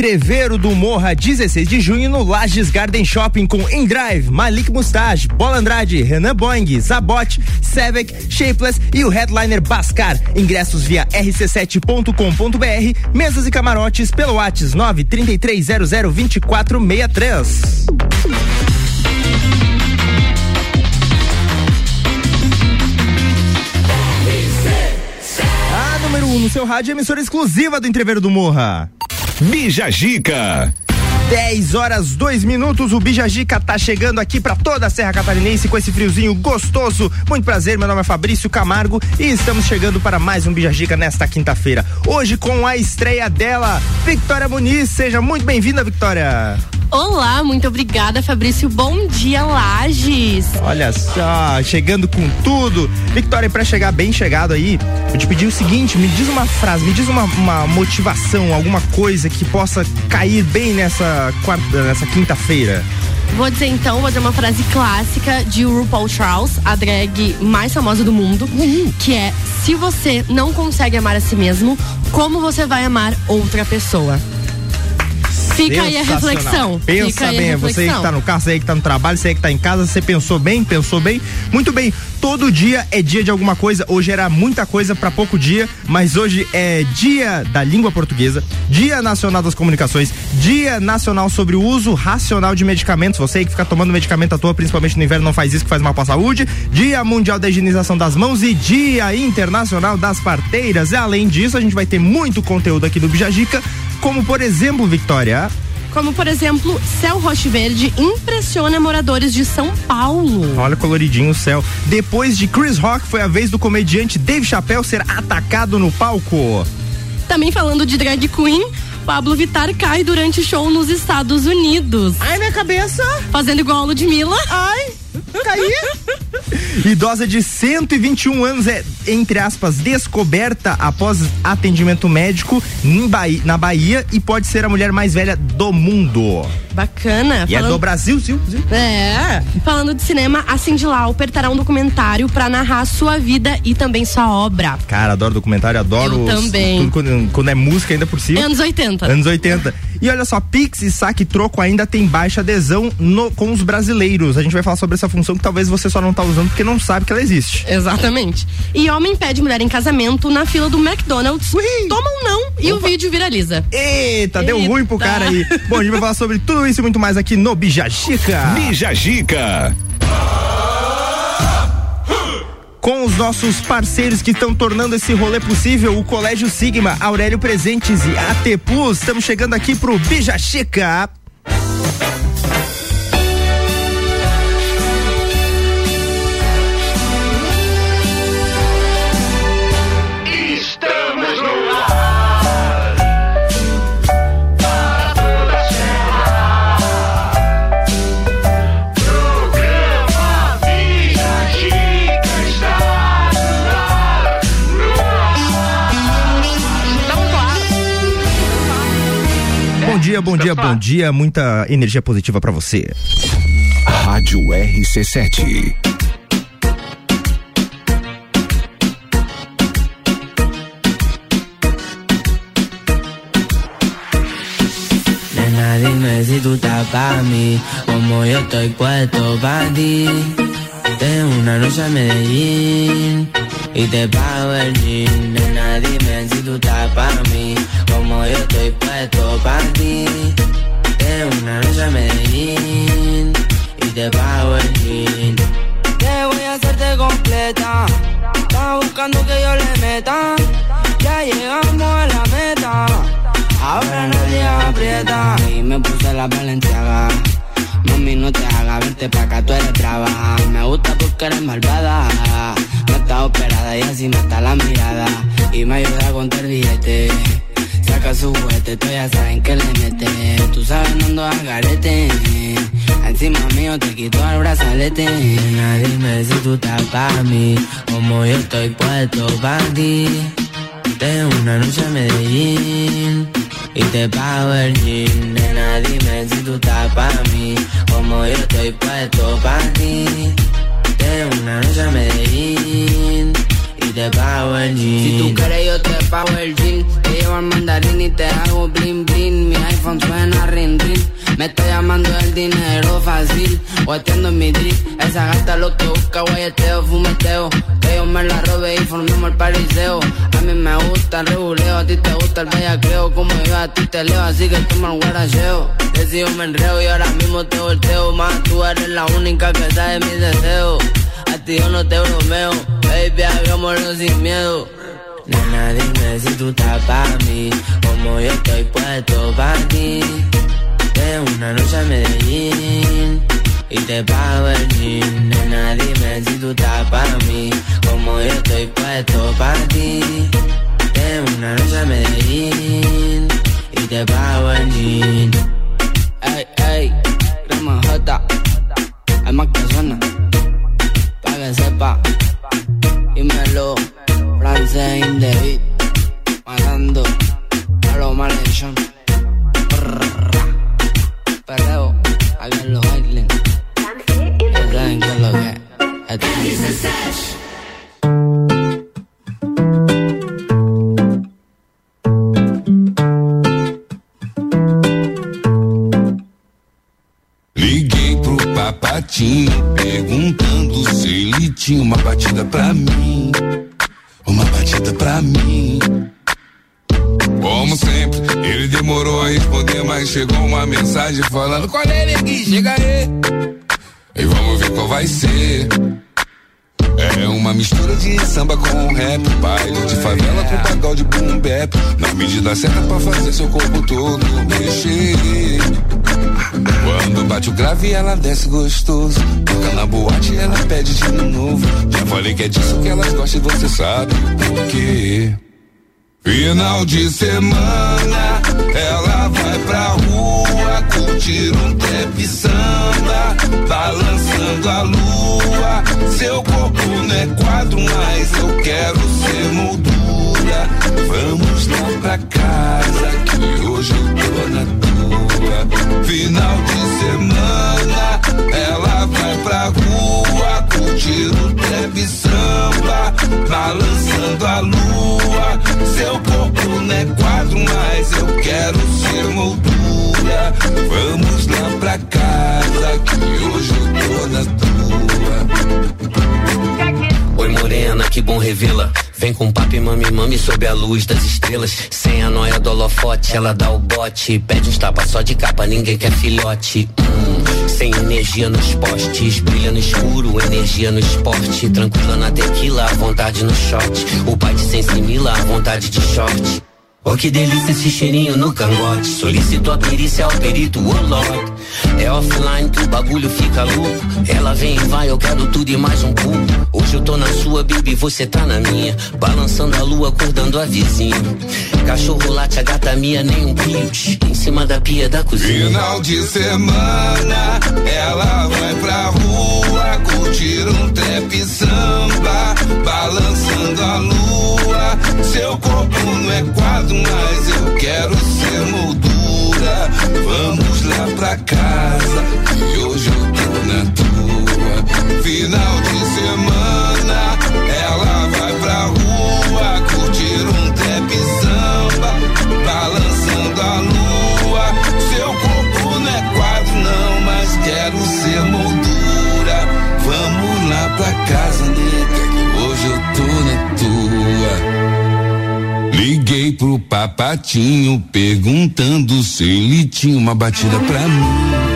Entreveiro do Morra, 16 de junho, no Lages Garden Shopping com Endrive, Malik Mustache, Bola Andrade, Renan Boing, Zabot, Sevek, Shapeless e o headliner Bascar. Ingressos via rc7.com.br, mesas e camarotes pelo WhatsApp 933002463. A número 1 um no seu rádio, emissora exclusiva do Entreveiro do Morra. Bija Gica. 10 horas 2 minutos. O Bijajica tá chegando aqui para toda a Serra Catarinense com esse friozinho gostoso. Muito prazer, meu nome é Fabrício Camargo e estamos chegando para mais um Bijajica nesta quinta-feira. Hoje com a estreia dela, Victoria Muniz. Seja muito bem-vinda, Victoria. Olá, muito obrigada, Fabrício. Bom dia, Lages. Olha só, chegando com tudo. Victoria, para chegar bem chegado aí, eu te pedi o seguinte: me diz uma frase, me diz uma, uma motivação, alguma coisa que possa cair bem nessa, nessa quinta-feira. Vou dizer então, vou dizer uma frase clássica de RuPaul Charles, a drag mais famosa do mundo, uhum. que é: se você não consegue amar a si mesmo, como você vai amar outra pessoa? Fica aí a reflexão. Pensa bem, a você que tá no carro, você aí que tá no trabalho, você aí que tá em casa, você pensou bem, pensou bem. Muito bem, todo dia é dia de alguma coisa. Hoje era muita coisa para pouco dia, mas hoje é dia da língua portuguesa, dia nacional das comunicações, dia nacional sobre o uso racional de medicamentos. Você aí que fica tomando medicamento à toa, principalmente no inverno, não faz isso que faz mal pra saúde. Dia mundial da higienização das mãos e dia internacional das parteiras. E além disso, a gente vai ter muito conteúdo aqui do Bijagica como por exemplo, Victoria. Como, por exemplo, céu roche verde impressiona moradores de São Paulo. Olha coloridinho o céu. Depois de Chris Rock, foi a vez do comediante Dave Chappelle ser atacado no palco. Também falando de drag queen, Pablo Vittar cai durante show nos Estados Unidos. Ai, minha cabeça! Fazendo igual a Ludmilla. Ai, caí! Idosa de 121 anos é, entre aspas, descoberta após atendimento médico Bahia, na Bahia e pode ser a mulher mais velha do mundo. Bacana. E falando... é do Brasil, sim, sim. É. Falando de cinema, a Cindy Lauper terá um documentário para narrar sua vida e também sua obra. Cara, adoro documentário, adoro. Eu também. Tudo quando, quando, é música ainda por cima. Anos 80. Anos 80. E olha só, Pix e saque troco ainda tem baixa adesão no, com os brasileiros. A gente vai falar sobre essa função que talvez você só não tá usando porque não sabe que ela existe. Exatamente. E homem pede mulher em casamento na fila do McDonald's. Ui. Toma um não e Opa. o vídeo viraliza. Eita, Eita, deu ruim pro cara aí. Bom, a gente vai falar sobre tudo isso e muito mais aqui no Bijagica. Bijagica com os nossos parceiros que estão tornando esse rolê possível, o Colégio Sigma, Aurélio Presentes e AT Plus. Estamos chegando aqui pro Bija Chica. Dia, bom dia, bom dia. Muita energia positiva para você. Rádio RC7. Nena, dime si tú estás para mí, como yo estoy puesto para ti. Tengo una noche a Medellín y te pago el jean. Nena, dime si tú estás para mí, como yo estoy puesto para ti. Tengo una noche a Medellín y te pago el jean. Te voy a hacerte completa. Estás buscando que yo le meta. Ya llegamos a la meta. Ahora nadie aprieta. Y me puse la valenciaga Mami, no te hagas, vente pa' acá, tú eres brava. Me gusta porque eres malvada. Está operada y así mata la mirada. Y me ayuda a contar billete. Saca su juguete, tú ya saben que le mete. Tú sabes, no ando a garete. Encima mío te quito el brazalete. Nena, dime si tú estás pa' mí. Como yo estoy puesto pa' ti. Tengo una noche en Medellín y te pago el jean. Nena, dime si tú estás para mí, como yo estoy puesto para ti. Una noche en Medellín y te pago el jean. Si tú quieres yo te pago el jean. Te llevo al mandarín y te hago bling bling. Mi iPhone suena ring ring. Me está llamando el dinero fácil. O en mi drip. Esa gasta lo que busca, guayeteo, fumeteo. Que yo me la robe y formemos el pariseo. A mí me gusta el reguleo, a ti te gusta el bellacreo. Como yo a ti te leo, así que toma el guaracheo. Decido me enreo y ahora mismo te volteo. Más tú eres la única que sabe mis deseos. Yo no te bromeo, baby, hagámoslo sin miedo. Nena, dime si tú estás para mí, como yo estoy puesto para ti. De una noche a Medellín y te pago el jean. Nena, dime si tú estás para mí, como yo estoy puesto para ti. De una noche a Medellín y te pago el jean. Ey, ey, crema J, hay más que que sepa. Dímelo, francés in the beat. Matando a los maldición. Perreo, aquí en los Islands. Ya saben qué es lo que es. Liguei pro papatinho perguntando se ele tinha uma batida pra mim. Uma batida pra mim. Como sempre, ele demorou a responder, mas chegou uma mensagem falando: Qual é, neguinho? Chega aí. E vamos ver qual vai ser. É uma mistura de samba com rap, baile de favela com pagode boom bap. Na medida certa pra fazer seu corpo todo mexer. Quando bate o grave, ela desce gostoso. Toca na boate, ela pede de novo. Já falei que é disso que elas gostam e você sabe por quê. Final de semana, ela vai pra rua curtir um trap samba, balançando a lua. Seu corpo não é quadro, mas eu quero ser moldura. Vamos lá pra casa, que hoje eu tô na tua. Final de semana, balançando a lua. Seu corpo não é quadro, mas eu quero ser moldura. Vamos lá pra casa, que hoje eu tô na tua. Morena, que bom revê-la. Vem com papo e mami, mami sob a luz das estrelas. Sem a noia do holofote, ela dá o bote. Pede uns tapas só de capa, ninguém quer filhote. Hum, sem energia nos postes, brilha no escuro, energia no esporte. Tranquila na tequila, à vontade no shot. O pai de sensimila, à vontade de short. Oh, que delícia esse cheirinho no cangote. Solicito a perícia ao perito, Lord. É offline que o bagulho fica louco. Ela vem e vai, eu quero tudo e mais um pouco. Hoje eu tô na sua, baby, você tá na minha. Balançando a lua, acordando a vizinha. Cachorro late, a gata minha, nem um pilt. Em cima da pia da cozinha. Final de semana, ela vai pra rua curtir um trap samba, balançando a lua. Seu corpo não é quadro, mas eu quero ser moldura. Vamos lá pra casa, que hoje eu tô na tua. Final de semana, ela vai pra rua curtir um trap samba, balançando a lua. Liguei pro papatinho perguntando se ele tinha uma batida pra mim.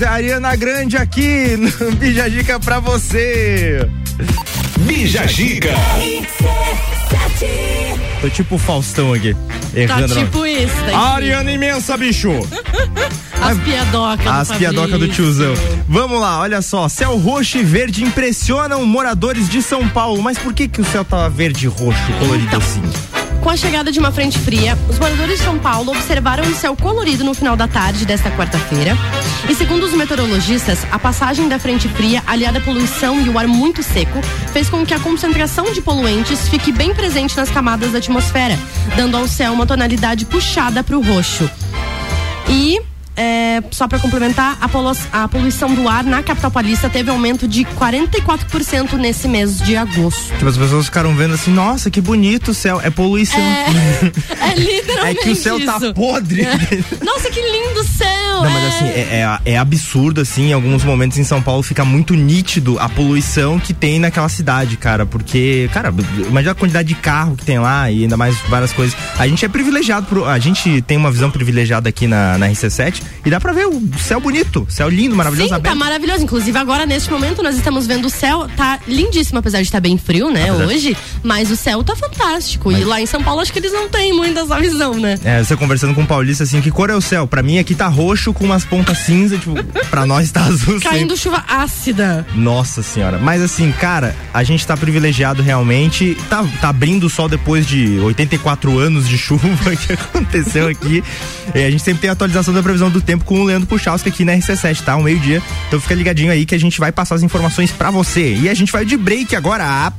Ariana grande aqui no Bija Dica pra você. Bija Giga. Tô tipo o Faustão aqui. Tá tipo isso. Daí. Ariana imensa, bicho. As piadocas. As do piadocas do Fabrício. tiozão. Vamos lá, olha só. Céu roxo e verde impressionam moradores de São Paulo. Mas por que que o céu tava verde e roxo, colorido Então. assim? Com a chegada de uma frente fria, os moradores de São Paulo observaram um céu colorido no final da tarde desta quarta-feira. E segundo os meteorologistas, a passagem da frente fria, aliada à poluição e o ar muito seco, fez com que a concentração de poluentes fique bem presente nas camadas da atmosfera, dando ao céu uma tonalidade puxada para o roxo. E é, só para complementar, a, polu- a poluição do ar na capital paulista teve aumento de 44% nesse mês de agosto. Tipo, as pessoas ficaram vendo assim, nossa, que bonito o céu. É poluição. É, é É literalmente que o céu tá isso. podre. É. Nossa, que lindo céu! Não, mas é. assim, é, é, é absurdo, assim, em alguns momentos em São Paulo fica muito nítido a poluição que tem naquela cidade, cara, porque, cara, imagina a quantidade de carro que tem lá e ainda mais várias coisas. A gente é privilegiado, por, a gente tem uma visão privilegiada aqui na, na RC7 e dá pra ver o céu bonito, céu lindo, maravilhoso, Sim, tá aberto. maravilhoso. Inclusive, agora, neste momento, nós estamos vendo o céu, tá lindíssimo, apesar de estar bem frio, né, Apesar- hoje. Mas o céu tá fantástico. E lá em São Paulo, acho que eles não têm muito essa visão, né? É, você conversando com o Paulista assim, que cor é o céu? Pra mim aqui tá roxo com umas pontas cinza, tipo, pra nós tá azul sempre. Caindo chuva ácida. Nossa senhora. Mas assim, cara, a gente tá privilegiado realmente. Tá, tá abrindo o sol depois de 84 anos de chuva que aconteceu aqui. E a gente sempre tem a atualização da previsão do tempo com o Leandro Puchalski aqui na RC7, tá? Um meio-dia. Então fica ligadinho aí que a gente vai passar as informações pra você. E a gente vai de break agora.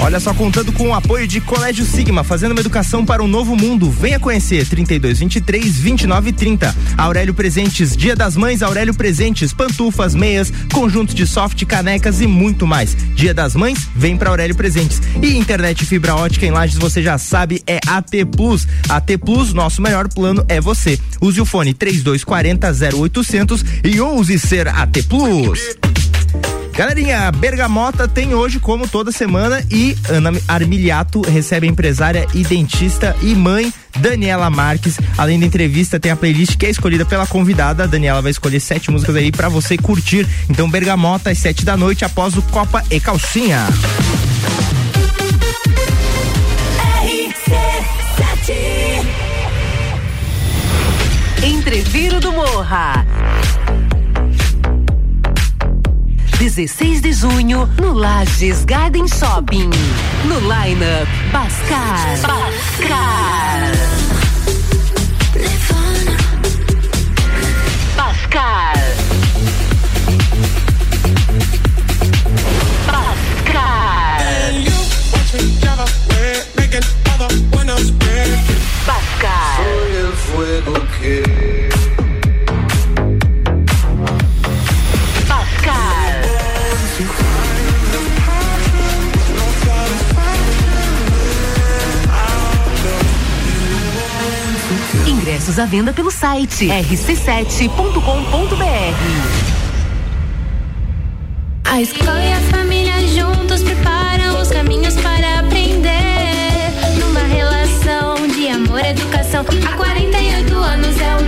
Olha só, contando com o apoio de Colégio Sigma, fazendo uma educação para um novo mundo. Venha conhecer 32 23 29 30. Aurélio Presentes, Dia das Mães, Aurélio Presentes, pantufas, meias, conjuntos de soft, canecas e muito mais. Dia das Mães, vem para Aurélio Presentes. E internet fibra ótica em Lages, você já sabe, é AT Plus. AT Plus, nosso melhor plano é você. Use o fone 3240 0800 e ouse ser AT Plus. Galerinha, Bergamota tem hoje, como toda semana, e Ana Armiliato recebe a empresária e dentista e mãe Daniela Marques. Além da entrevista, tem a playlist que é escolhida pela convidada. A Daniela vai escolher sete músicas aí pra você curtir. Então, Bergamota, às sete da noite, após o Copa e Calcinha. Entreviro do Morra. 16 de junho, no Lages Garden Shopping. No lineup, Bascar. Bascar. Bascar. Bascar. Bascar. Bascar. Ingressos à venda pelo site rc7.com.br. A escola e a família juntos preparam os caminhos para aprender. Numa relação de amor e educação. Há 48 anos é o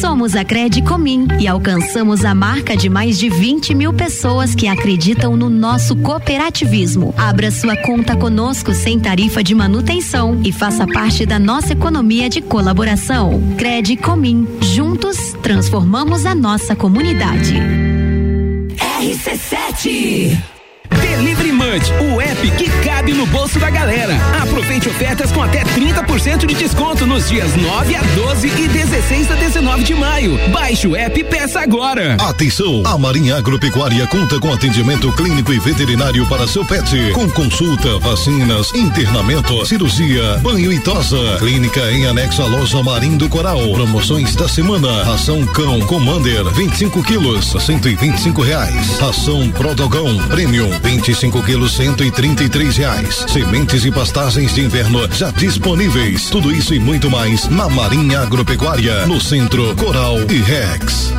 Somos a Cred Comim e alcançamos a marca de mais de 20 mil pessoas que acreditam no nosso cooperativismo. Abra sua conta conosco sem tarifa de manutenção e faça parte da nossa economia de colaboração. Cred Comim. Juntos, transformamos a nossa comunidade. RC7. Delivery Munch, o app que cabe no bolso da galera. Aproveite ofertas com até 30% de desconto nos dias 9 a 12 e 16 a 19 de maio. Baixe o app e peça agora. Atenção, a Marinha Agropecuária conta com atendimento clínico e veterinário para seu pet, com consulta, vacinas, internamento, cirurgia, banho e tosa. Clínica em anexo à loja Marim do Coral. Promoções da semana: ração cão Commander 25 quilos 125 reais. Ração Prodogão Premium 25 quilos 133 reais. Sementes e pastagens de inverno já disponíveis. Tudo isso e muito mais na Marinha Agropecuária, no centro Coral e Rex.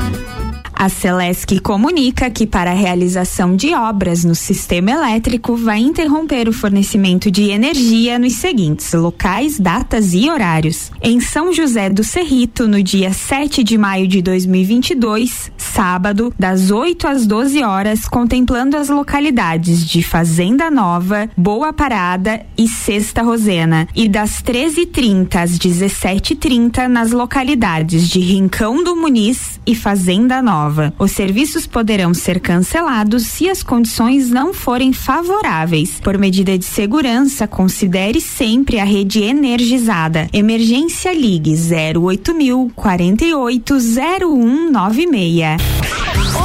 A Celesc comunica que para a realização de obras no sistema elétrico vai interromper o fornecimento de energia nos seguintes locais, datas e horários. Em São José do Cerrito, no dia 7 de maio de 2022, sábado, das 8 às 12 horas, contemplando as localidades de Fazenda Nova, Boa Parada e Sexta Rosena, e das 13h30 às 17h30 nas localidades de Rincão do Muniz e Fazenda Nova. Os serviços poderão ser cancelados se as condições não forem favoráveis. Por medida de segurança, considere sempre a rede energizada. Emergência Ligue 08000 48 0196.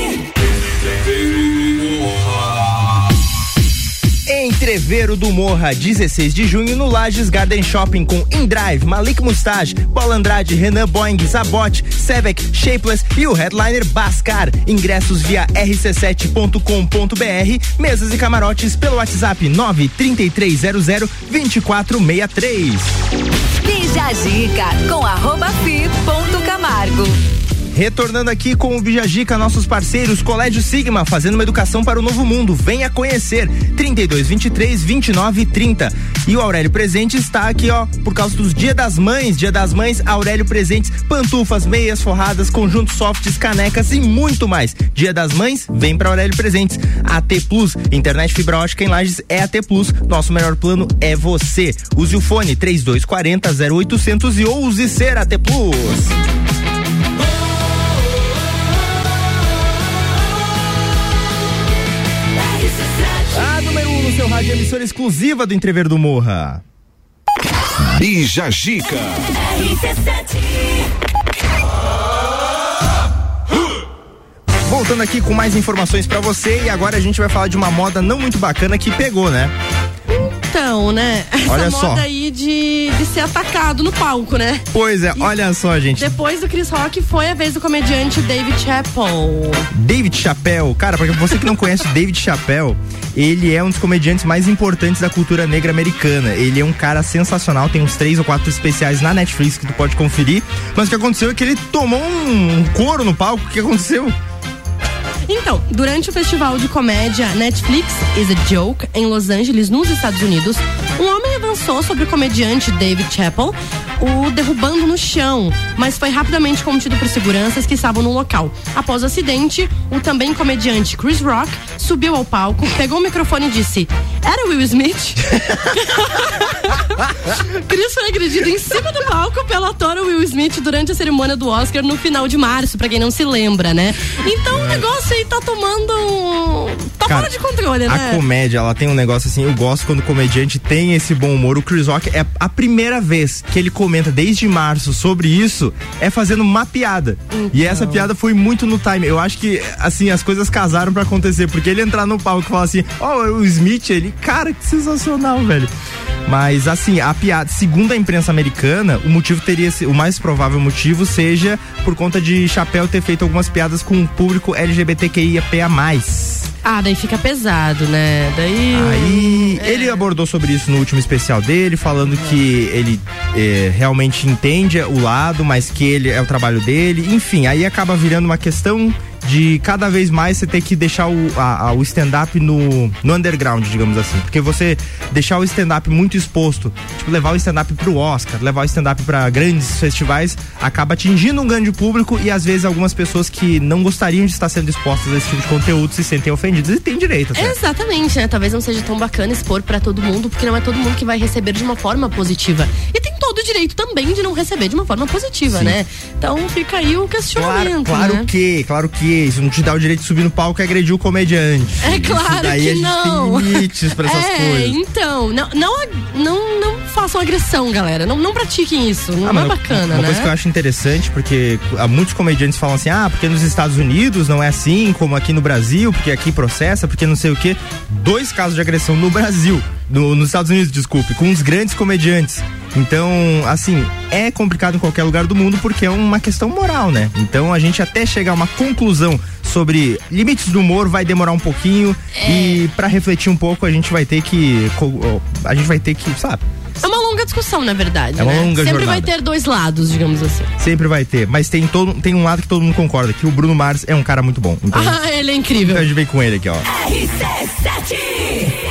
Entreveiro do Morra, 16 de junho no Lages Garden Shopping com Indrive, Malik Mustache, Paul Andrade, Renan Boing, Zabot, Sevek, Shapeless e o headliner Bascar. Ingressos via rc7.com.br, mesas e camarotes pelo WhatsApp 93300 2463. Bija a dica com arroba fi ponto Camargo. Retornando aqui com o Bijagica, nossos parceiros, Colégio Sigma, fazendo uma educação para o novo mundo. Venha conhecer. 32 23 29 30. E o Aurélio Presentes está aqui, ó, por causa dos Dia das Mães. Dia das Mães, Aurélio Presentes, pantufas, meias forradas, conjuntos softs, canecas e muito mais. Dia das Mães, vem para Aurélio Presentes. AT Plus, internet fibra ótica em Lages é AT Plus. Nosso melhor plano é você. Use o fone 3240 0800 e ouse ser AT Plus. No seu rádio, emissora exclusiva do Entrever do Morra. Bija Gica. Voltando aqui com mais informações pra você e agora a gente vai falar de uma moda não muito bacana que pegou, né? Então, né? Essa Olha moda só. aí de, de ser atacado no palco, né? Pois é, olha só, gente. Depois do Chris Rock, foi a vez do comediante David Chappelle. David Chappelle, cara, pra você que não conhece David Chappelle, ele é um dos comediantes mais importantes da cultura negra americana. Ele é um cara sensacional, tem uns três ou quatro especiais na Netflix que tu pode conferir. Mas o que aconteceu é que ele tomou um, um couro no palco. O que aconteceu? Então, durante o festival de comédia Netflix is a Joke em Los Angeles, nos Estados Unidos, um homem avançou sobre o comediante David Chappelle, o derrubando no chão, mas foi rapidamente contido por seguranças que estavam no local. Após o acidente, o também comediante Chris Rock subiu ao palco, pegou o microfone e disse: Era Will Smith? Chris foi agredido em cima do palco pelo ator Will Smith durante a cerimônia do Oscar no final de março, pra quem não se lembra, né? Então o negócio tá tomando. tá Cara, fora de controle, A né? comédia, ela tem um negócio assim, eu gosto quando o comediante tem esse bom humor. O Chris Rock é a primeira vez que ele comenta desde março sobre isso, é fazendo uma piada. E essa piada foi muito no time. Eu acho que, assim, as coisas casaram pra acontecer, porque ele entrar no palco e falar assim, ó, o Smith, ele, cara, que sensacional, velho. Mas assim, a piada, segundo a imprensa americana, o motivo teria se- o mais provável motivo seja por conta de Chapéu ter feito algumas piadas com o público LGBTQIAPA+. Ah, daí fica pesado, né? Daí. Aí ele abordou sobre isso no último especial dele, falando que ele eh, realmente entende o lado, mas que ele é o trabalho dele. Enfim, aí acaba virando uma questão de cada vez mais você ter que deixar o, a- a- o stand-up no, no underground, digamos assim. Porque você deixar o stand-up muito exposto, tipo, levar o stand-up pro Oscar, levar o stand-up pra grandes festivais, acaba atingindo um grande público e às vezes algumas pessoas que não gostariam de estar sendo expostas a esse tipo de conteúdo se sentem ofendidas e têm direito. até. Exatamente, né? Talvez não seja tão bacana expor pra todo mundo, porque não é todo mundo que vai receber de uma forma positiva. E tem todo o direito também de não receber de uma forma positiva, Sim. né? Então fica aí o questionamento. Claro né? que, claro que isso não te dá o direito de subir no palco e agredir o comediante. É Isso claro daí que a gente não. tem limites pra essas é, coisas. então, não, não, não, não façam agressão, galera. Não, não pratiquem isso. Não Ah, é bacana, uma né? coisa que eu acho interessante, porque há muitos comediantes falam assim, ah, porque nos Estados Unidos não é assim, como aqui no Brasil, porque aqui processa, porque não sei o quê. Dois casos de agressão no Brasil, no, nos Estados Unidos, desculpe, com os grandes comediantes. Então, assim, é complicado em qualquer lugar do mundo porque é uma questão moral, né? Então a gente até chegar a uma conclusão sobre limites do humor vai demorar um pouquinho é. e para refletir um pouco a gente vai ter que a gente vai ter que, sabe? É uma longa discussão, na verdade. É uma né? longa Sempre jornada. vai ter dois lados, digamos assim. Sempre vai ter. Mas tem, todo, tem um lado que todo mundo concorda, que o Bruno Mars é um cara muito bom. Então, ah, ele é incrível. Então a gente vem com ele aqui, ó. RC7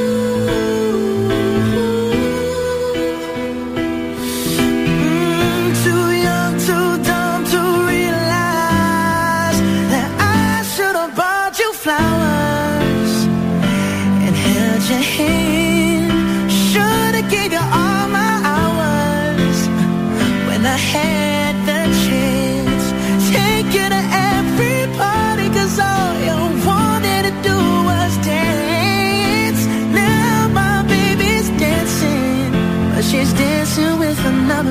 My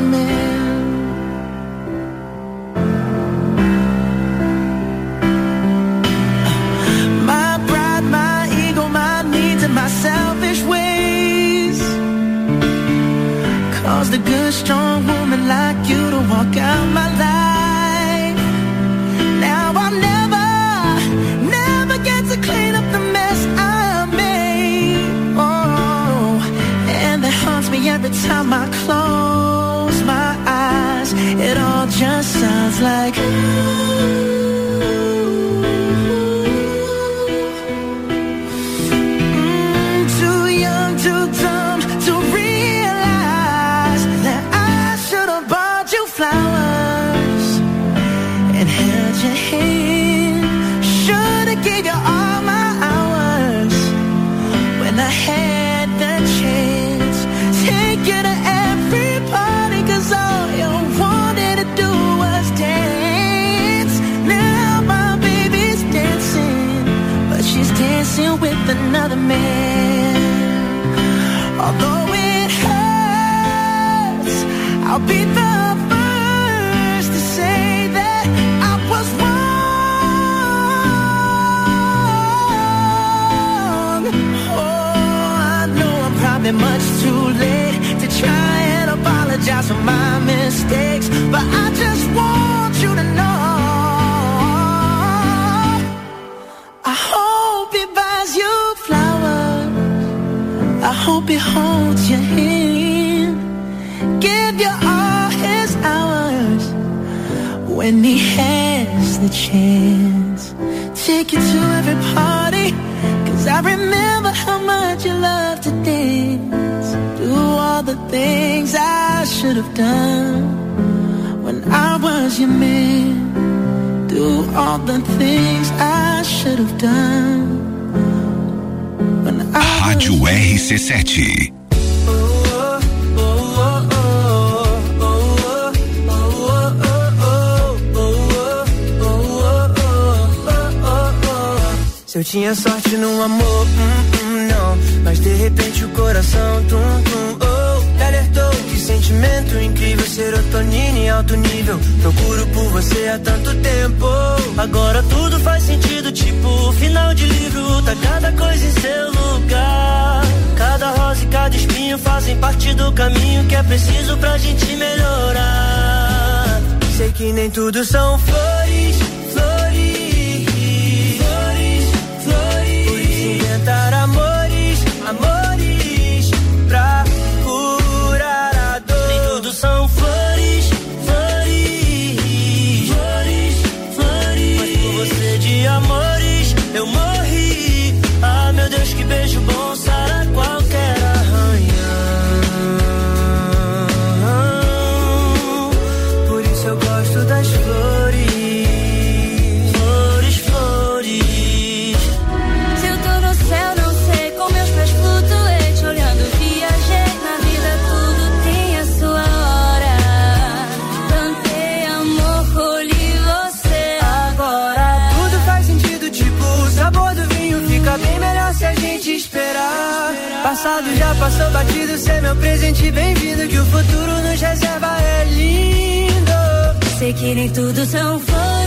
pride, my ego, my needs, and my selfish ways caused a good, strong woman like you to walk out my life. Like. sete. Se eu tinha sorte no amor, hum, hum, não. Mas de repente o coração, tum, tum, oh, alertou. Que sentimento incrível, serotonina em alto nível. Procuro por você há tanto tempo. Agora tudo faz sentido, tipo final de livro. Tá cada coisa em seu lugar cada rosa e cada espinho fazem parte do caminho que é preciso pra gente melhorar. Sei que nem tudo são flores sou batido, cê é meu presente bem-vindo. Que o futuro nos reserva é lindo. Sei que nem tudo são flores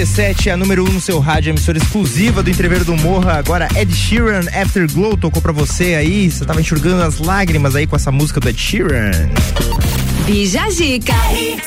RC7, a número 1 um no seu rádio, emissora exclusiva do Entreveiro do Morra. Agora, Ed Sheeran, Afterglow, tocou pra você aí. Você tava enxugando as lágrimas aí com essa música do Ed Sheeran. Bija RC7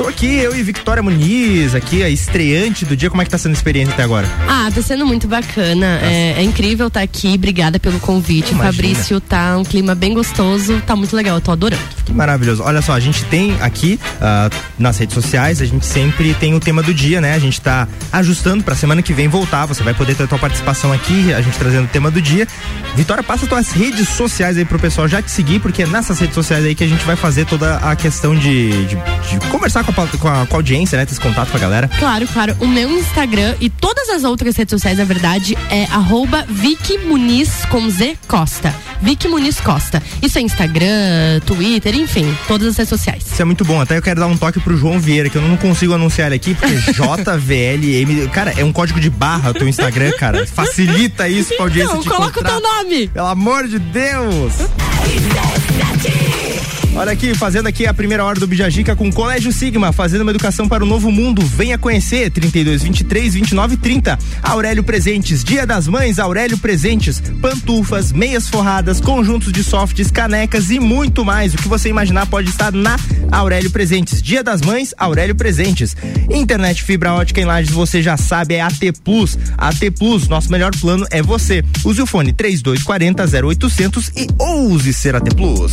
estou aqui, eu e Victoria Muniz, aqui, a estreante do dia. Como é que tá sendo a experiência até agora? Ah, tá sendo muito bacana. Tá. É, é, incrível estar tá aqui. Obrigada pelo convite. Imagina. Fabrício, tá um clima bem gostoso. Tá muito legal, eu tô adorando. Que maravilhoso. Olha só, a gente tem aqui uh, nas redes sociais, a gente sempre tem o tema do dia, né? A gente tá ajustando pra semana que vem voltar. Você vai poder ter a tua participação aqui, a gente trazendo o tema do dia. Vitória, passa tuas redes sociais aí pro pessoal já te seguir, porque é nessas redes sociais aí que a gente vai fazer toda a questão de, de, de conversar com a, com, a, com a audiência, né? Ter esse contato com a galera. Claro, claro. O meu Instagram e todas as outras redes sociais, na verdade, é arroba Vicky Muniz com Z Costa. Vicky Muniz Costa. Isso é Instagram, Twitter, enfim, todas as redes sociais. Isso é muito bom. Até eu quero dar um toque pro João Vieira, que eu não consigo anunciar ele aqui, porque JVLM. Cara, é um código de barra o teu Instagram, cara. Facilita isso pra audiência Então, te coloca o encontrar. teu nome. Pelo amor de Deus! Olha aqui, fazendo aqui a primeira hora do Bijagica com o Colégio Sigma, fazendo uma educação para o novo mundo. Venha conhecer, 32, 23, 29 30. Aurélio Presentes, Dia das Mães, Aurélio Presentes. Pantufas, meias forradas, conjuntos de softs, canecas e muito mais. O que você imaginar pode estar na Aurélio Presentes. Dia das Mães, Aurélio Presentes. Internet fibra ótica em Lages, você já sabe, é AT Plus. AT Plus, nosso melhor plano é você. Use o fone 3240 0800 e ouse ser AT Plus.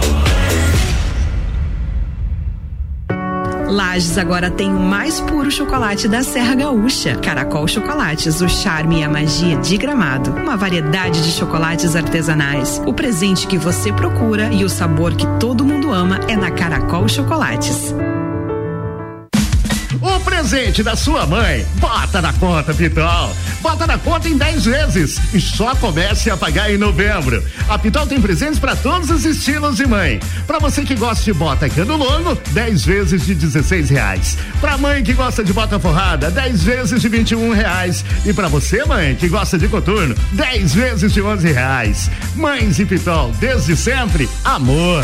Lages agora tem o mais puro chocolate da Serra Gaúcha. Caracol Chocolates, o charme e a magia de Gramado. Uma variedade de chocolates artesanais. O presente que você procura e o sabor que todo mundo ama é na Caracol Chocolates. O presente da sua mãe, bota na conta, Pitol. Bota na conta em 10 vezes e só comece a pagar em novembro. A Pitol tem presentes para todos os estilos de mãe. Para você que gosta de bota cano longo, 10 vezes de 16 reais. Pra mãe que gosta de bota forrada, 10 vezes de 21 reais. E para você, mãe, que gosta de coturno, 10 vezes de 11 reais. Mães e Pitol, desde sempre, amor.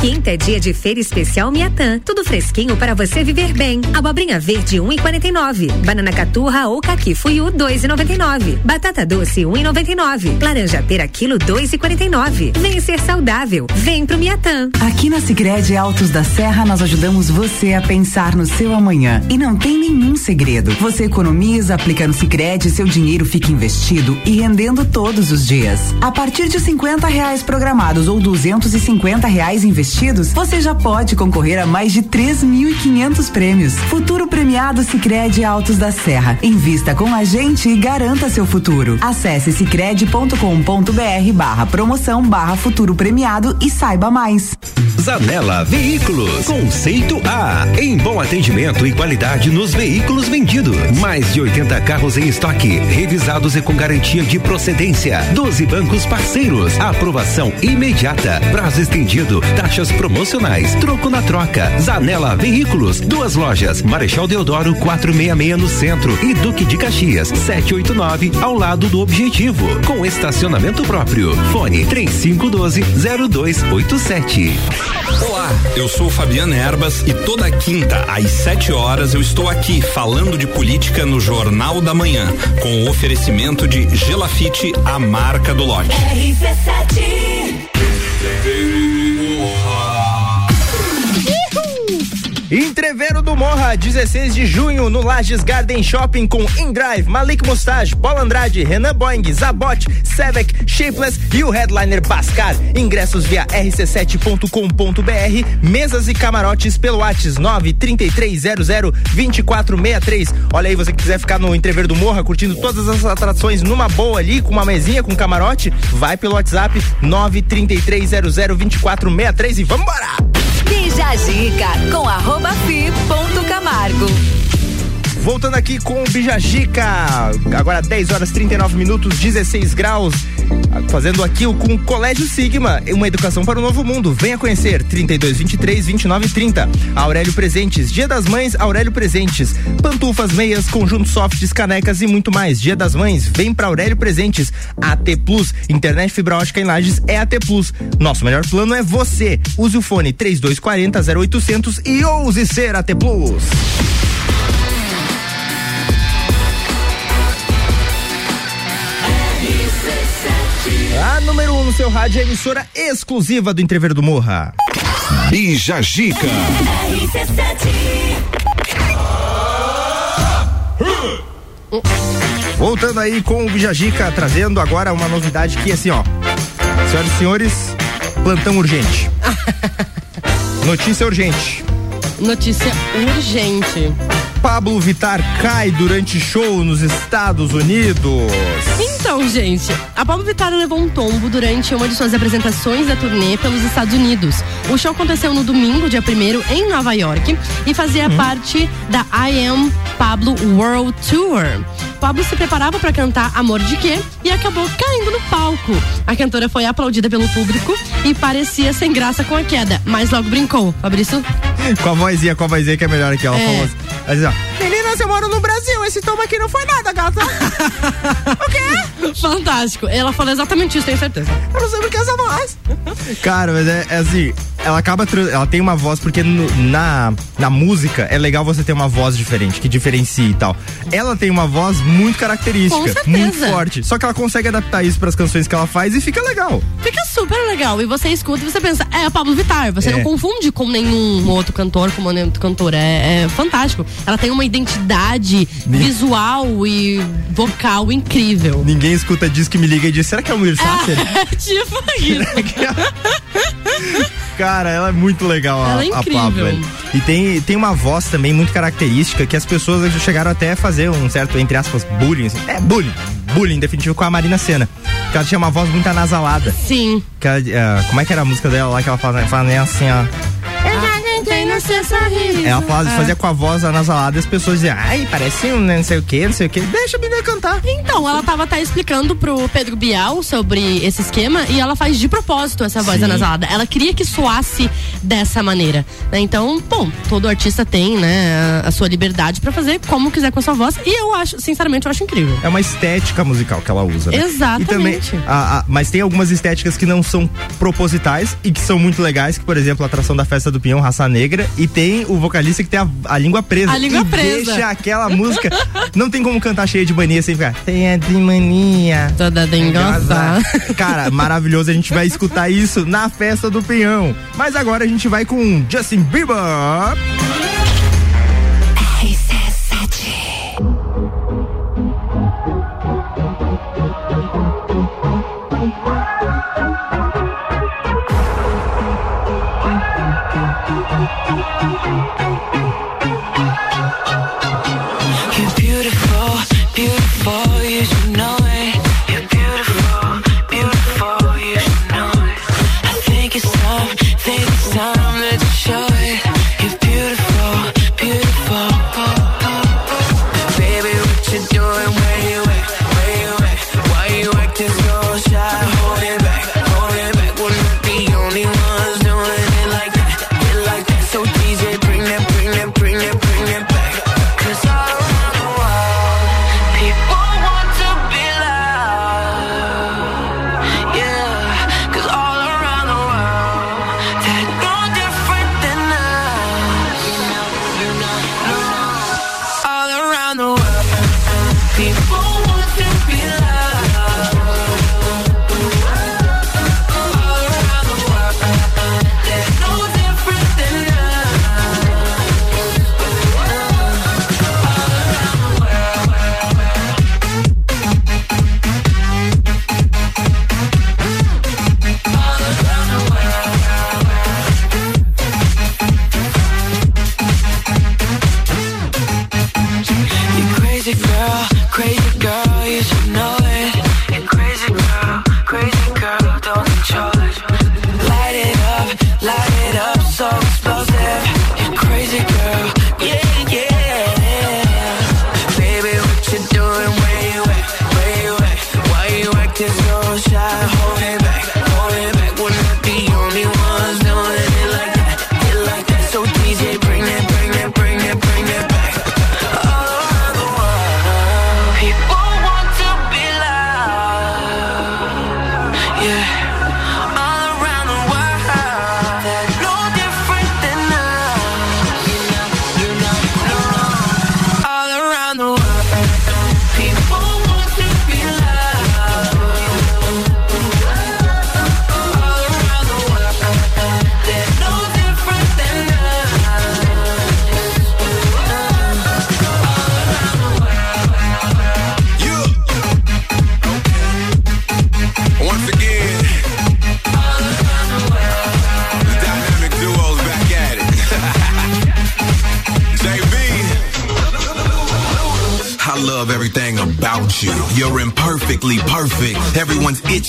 Quinta é dia de feira especial Miatã. Tudo fresquinho para você viver bem. Abobrinha verde 1,49. Banana caturra ou caqui fuiu 2,99. Batata doce 1,99. Laranja pera quilo 2,49. Vem ser saudável. Vem pro Miatã. Aqui na Sicredi Altos da Serra nós ajudamos você a pensar no seu amanhã e não tem nenhum segredo. Você economiza, aplica no Sicredi, seu dinheiro fica investido e rendendo todos os dias. A partir de 50 reais programados ou 250 reais investidos, você já pode concorrer a mais de 3.500 prêmios. Futuro premiado Sicredi Altos da Serra. Invista com a gente e garanta seu futuro. Acesse sicredi.com.br barra promoção barra futuro premiado e saiba mais. Zanela Veículos. Conceito A. Em bom atendimento e qualidade nos veículos vendidos. Mais de 80 carros em estoque, revisados e com garantia de procedência. 12 bancos parceiros. Aprovação imediata. Prazo estendido. Taxas promocionais. Troco na troca. Zanela Veículos. Duas lojas. Marechal Deodoro 466 no centro e Duque de Caxias 789 ao lado do Objetivo. Com estacionamento próprio. Fone 3512 0287. Olá, eu sou Fabiana Erbas e toda quinta às 7 horas eu estou aqui falando de política no Jornal da Manhã, com o oferecimento de Gelafite, a marca do lote. Entreveiro do Morra, 16 de junho, no Lages Garden Shopping com InDrive, Malik Mustache, Bola Andrade, Renan Boing, Zabot, Sevec, Shapeless e o headliner Bascar. Ingressos via rc7.com.br, mesas e camarotes pelo Whats 93300 2463. Olha aí, você que quiser ficar no Entreveiro do Morra, curtindo todas as atrações numa boa ali, com uma mesinha, com camarote, vai pelo WhatsApp 93300 2463 e vambora! Bija a com arroba fi ponto Camargo. Voltando aqui com o Bijagica, agora 10 horas 39 minutos, 16 graus. Fazendo aqui o com o Colégio Sigma, uma educação para o novo mundo. Venha conhecer 32 23 29 30. Aurélio Presentes, Dia das Mães, Aurélio Presentes. Pantufas, meias, conjuntos softs, canecas e muito mais. Dia das Mães, vem para Aurélio Presentes. AT Plus, internet fibra ótica em Lages é AT Plus. Nosso melhor plano é você. Use o fone 3240 0800 e ouse ser AT Plus. Número 1 um no seu rádio é a emissora exclusiva do Entrever do Morra. Bija Gica. Voltando aí com o Bijagica, trazendo agora uma novidade que assim, ó. Senhoras e senhores, plantão urgente. Notícia urgente. Notícia urgente. Pablo Vitar cai durante show nos Estados Unidos. Então, gente, a Pablo Vittar levou um tombo durante uma de suas apresentações da turnê pelos Estados Unidos. O show aconteceu no domingo, dia 1 em Nova York, e fazia parte da I Am Pablo World Tour. Pablo se preparava para cantar Amor de Quê e acabou caindo no palco. A cantora foi aplaudida pelo público e parecia sem graça com a queda, mas logo brincou. Fabrício? Com a vozinha, com a vozinha que é melhor aqui, ela É. falou assim. Ó, Meninas, eu moro no Brasil, esse tombo aqui não foi nada, gata. o quê? Fantástico. Ela falou exatamente isso, tenho certeza. Eu não sei porque essa voz. Cara, mas é, é assim, ela acaba, ela tem uma voz, porque no- na, na música é legal você ter uma voz diferente, que diferencia e tal. Ela tem uma voz muito característica, muito forte. Só que ela consegue adaptar isso pras canções que ela faz e fica legal. Fica super legal. E você escuta e você pensa, é a Pablo Vittar. Você É. não confunde com nenhum outro cantor, com nenhum outro cantor. É, é fantástico. Ela tem uma identidade visual e vocal incrível. Ninguém escuta disco que me liga e diz, será que é o Will Sacer? É tipo isso. Cara, ela é muito legal a, Ela é a incrível. Pablo. velho. E tem, tem uma voz também muito característica que as pessoas chegaram até a fazer um certo, entre aspas, bullying. assim. É, bullying. Bullying, definitivo, com a Marina Senna. Que ela tinha uma voz muito anasalada. Sim. Que ela, ah, como é que era a música dela lá que ela fala, fala assim, ó. Ela fala- É. fazia com a voz anasalada e as pessoas diziam, ai, parece um não sei o que, não sei o que. Deixa a menina cantar. Então, ela tava até explicando pro Pedro Bial sobre esse esquema e ela faz de propósito essa voz Sim. anasalada. Ela queria que soasse dessa maneira. né? Então, bom, todo artista tem, né, a, a sua liberdade pra fazer como quiser com a sua voz. E eu acho, sinceramente, eu acho incrível. É uma estética musical que ela usa. Né? Exatamente. Também, a- a- mas tem algumas estéticas que não são propositais e que são muito legais, que por exemplo a atração da festa do Pinhão, Raça Negra, e tem o vocalista que tem a, a língua presa. A língua e presa. Deixa aquela música. Não tem como cantar cheia de mania sem ficar. Tem a de mania. Toda dengosa. Cara, maravilhoso. A gente vai escutar isso na festa do Pinhão. Mas agora a gente vai com Justin Bieber.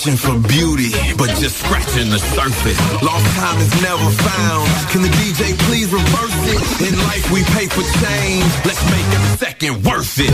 searching for beauty, but just scratching the surface. Lost time is never found. Can the DJ please reverse it? In life we pay for change. Let's make every second worth it.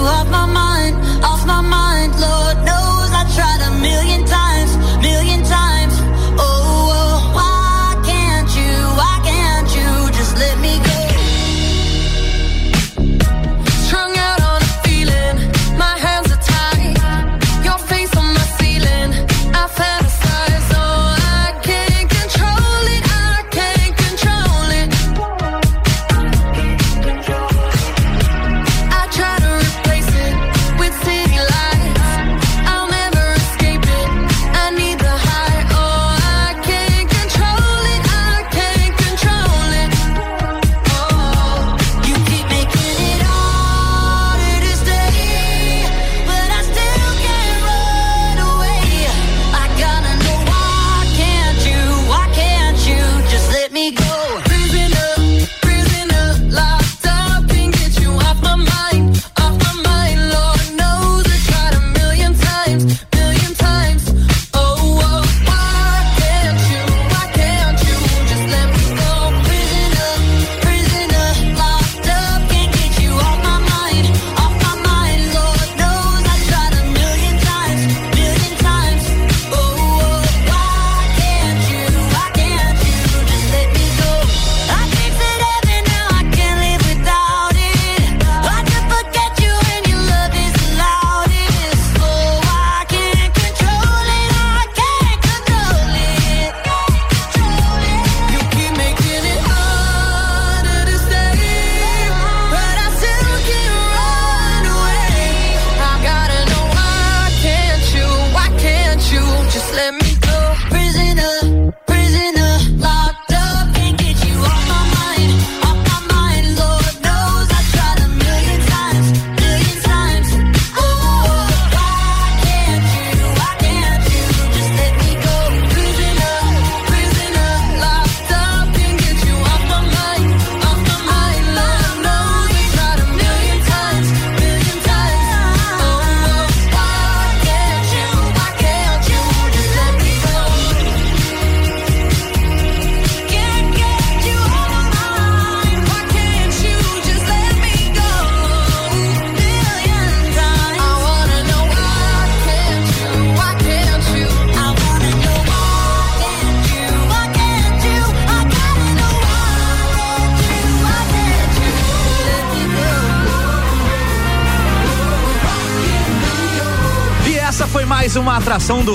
you off my mind, off my mind. Lord knows I tried a million times.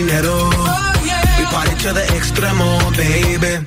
dinero. Oh, yeah. Voy para el extremo, baby.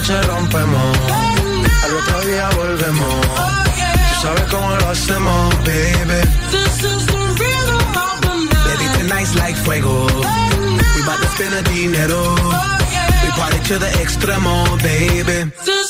Noche rompemos, al otro día volvemos. Tú sabes cómo lo hacemos, baby. This is the night. Baby, tonight's like fuego. We to spend the dinero. We party to the extremo, baby. This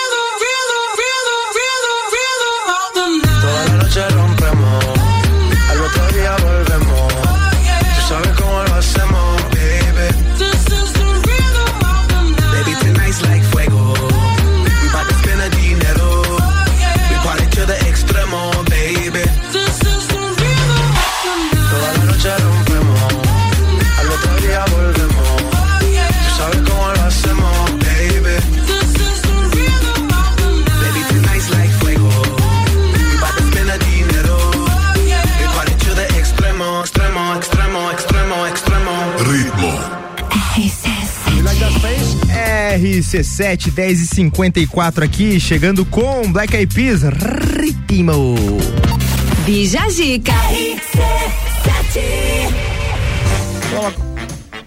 RC7 10 e 54 aqui, chegando com Black Eyed Peas, Ritmo. Bija Zica.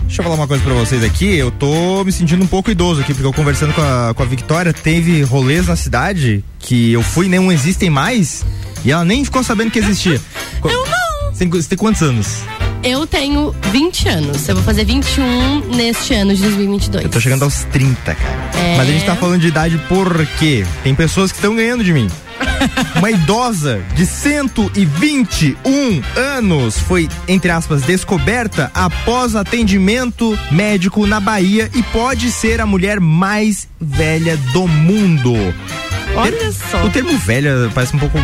Deixa eu falar uma coisa pra vocês aqui, eu tô me sentindo um pouco idoso aqui, porque eu conversando com a, com a Victoria, teve rolês na cidade que eu fui e nem existem mais, e ela nem ficou sabendo que existia. Eu não. Você tem, você tem quantos anos? Eu tenho 20 anos. Eu vou fazer 21 neste ano de 2022. Eu tô chegando aos 30, cara. É. Mas a gente tá falando de idade porque tem pessoas que estão ganhando de mim. Uma idosa de 121 anos foi, entre aspas, descoberta após atendimento médico na Bahia e pode ser a mulher mais velha do mundo. Olha só. O termo velha parece um pouco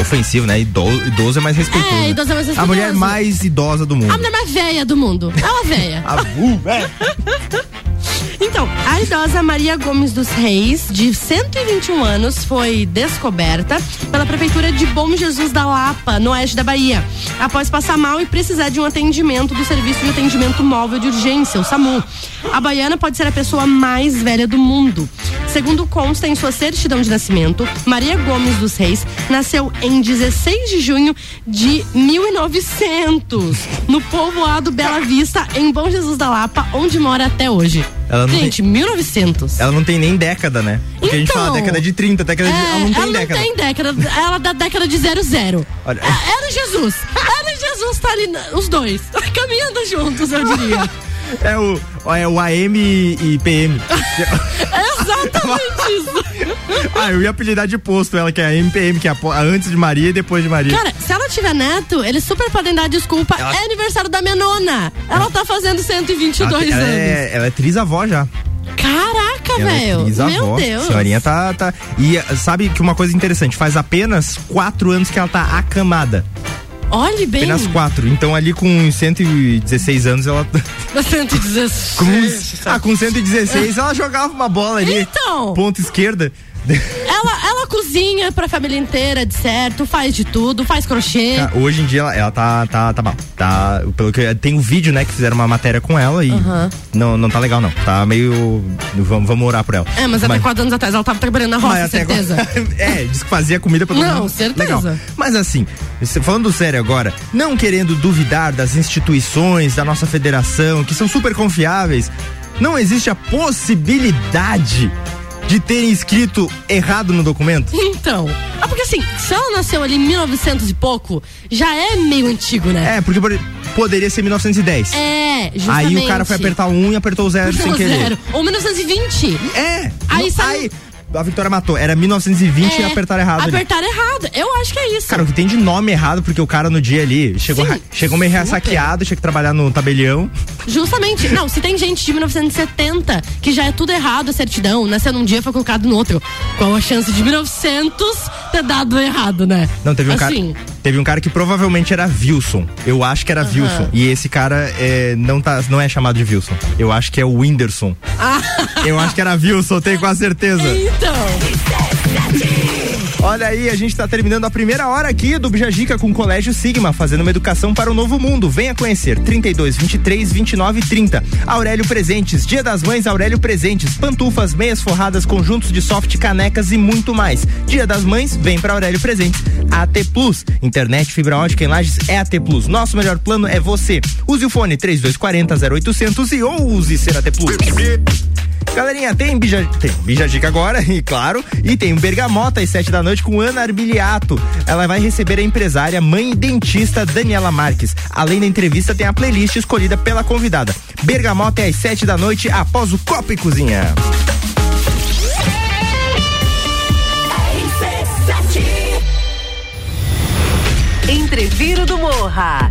ofensivo, né? Idoso, idoso é mais respeitoso. É, idoso é mais A respeitoso. mulher mais idosa do mundo. A mulher mais velha do mundo. É uma velha. A é. Então, a idosa Maria Gomes dos Reis, de 121 anos, foi descoberta pela Prefeitura de Bom Jesus da Lapa, no oeste da Bahia, após passar mal e precisar de um atendimento do Serviço de Atendimento Móvel de Urgência, o SAMU. A baiana pode ser a pessoa mais velha do mundo. Segundo consta em sua certidão de nascimento, Maria Gomes dos Reis nasceu em 16 de junho de 1900, no povoado Bela Vista, em Bom Jesus da Lapa, onde mora até hoje. Ela não Gente, 1900. Ela não tem nem década, né? Porque a gente Então. fala década de 30, década de. Ela não tem ela década. não tem década. Ela é da década de 00. Olha, É, Era Jesus. Era Jesus. dias vão estar ali, os dois, caminhando juntos, eu diria. É o, é o AM e PM. É exatamente isso. ah, eu ia apelidar de posto ela, que é a MPM, que é a, antes de Maria e depois de Maria. Cara, se ela tiver neto, eles super podem dar desculpa. Ela- É aniversário da minha nona. Ela tá fazendo 122 ela, anos. ela é, ela é trisavó já. Caraca, é velho. trisavó. Meu Deus. Senhorinha tá, tá. E sabe que uma coisa interessante, faz apenas quatro anos que ela tá acamada. Olhe bem. Apenas quatro. Então ali com 116 anos ela. 116. com, ah, com 116 ela jogava uma bola ali. Então. Ponta esquerda. Ela, ela cozinha pra família inteira, de certo, faz de tudo, faz crochê. Cara, hoje em dia ela, ela tá, tá, tá mal. Tá, pelo que tem um vídeo, né, que fizeram uma matéria com ela e Aham. não, não tá legal não. Tá meio vamos, vamos orar por ela. É, mas até quatro anos atrás ela tava trabalhando na roça, Mas certeza. agora- é, diz que fazia comida pra todo Não, mundo. certeza. Legal. Mas assim, falando sério agora, não querendo duvidar das instituições, da nossa federação, que são super confiáveis, não existe a possibilidade de terem escrito errado no documento? Então. Ah, porque assim, se ela nasceu ali em 1900 e pouco, já é meio antigo, né? É, porque por- poderia ser 1910. É, justamente. Aí o cara foi apertar 1 e apertou o 0 sem Apertou querer. zero. Ou 1920. É. Aí Não- sai. aí, a Vitória matou. Era 1920 e É, apertaram errado. ali. Apertaram errado. Eu acho que é isso. Cara, o que tem de nome errado, porque o cara no dia ali chegou, Sim, chegou meio super. tinha que trabalhar no tabelião. Justamente. Não, se tem gente de 1970 que já é tudo errado a certidão, nasceu num dia e foi colocado no outro. Qual a chance de 1900 ter dado errado, né? Não, teve um assim, cara. Teve um cara que provavelmente era Wilson. Eu acho que era Aham. Wilson. E esse cara é, não, tá, não é chamado de Wilson. Eu acho que é o Whindersson. Eu acho que era Wilson, tenho quase certeza. Olha aí, a gente tá terminando a primeira hora aqui do Bijagica com o Colégio Sigma, fazendo uma educação para o novo mundo. Venha conhecer 32 23 29 30. Aurélio Presentes, Dia das Mães Aurélio Presentes, pantufas, meias forradas, conjuntos de soft, canecas e muito mais. Dia das Mães, vem para Aurélio Presentes. AT Plus, internet fibra ótica em Lages é AT Plus. Nosso melhor plano é você. Use o fone 3240 0800 e ou use ser AT Plus. Galerinha, tem Bija, tem Bijagica agora, e claro, e tem um Bergamota às sete da noite com Ana Arbiliato. Ela vai receber a empresária, mãe e dentista Daniela Marques. Além da entrevista, tem a playlist escolhida pela convidada. Bergamota é às sete da noite, após o Copa e Cozinha. Entreviro do Morra.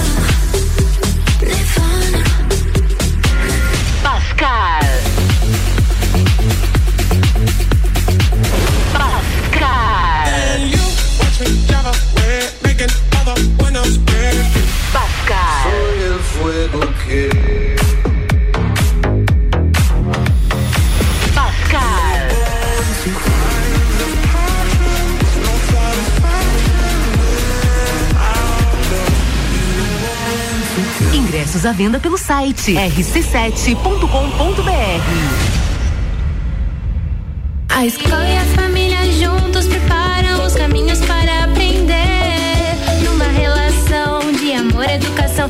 Venda pelo site rc7.com.br. A escola e a família juntos preparam os caminhos para aprender. Numa relação de amor educação.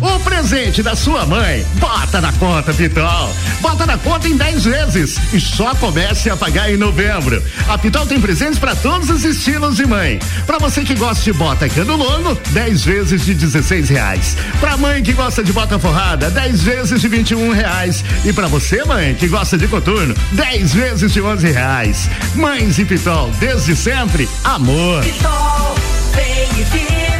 O presente da sua mãe, bota na conta, Pitol. Bota na conta em 10 vezes e só comece a pagar em novembro. A Pitol tem presentes para todos os estilos de mãe. Para você que gosta de bota cano longo, 10 vezes de 16 reais. Pra mãe que gosta de bota forrada, 10 vezes de 21 reais. E para você, mãe, que gosta de coturno, 10 vezes de 11 reais. Mães e Pitol, desde sempre, amor. Vem e viva,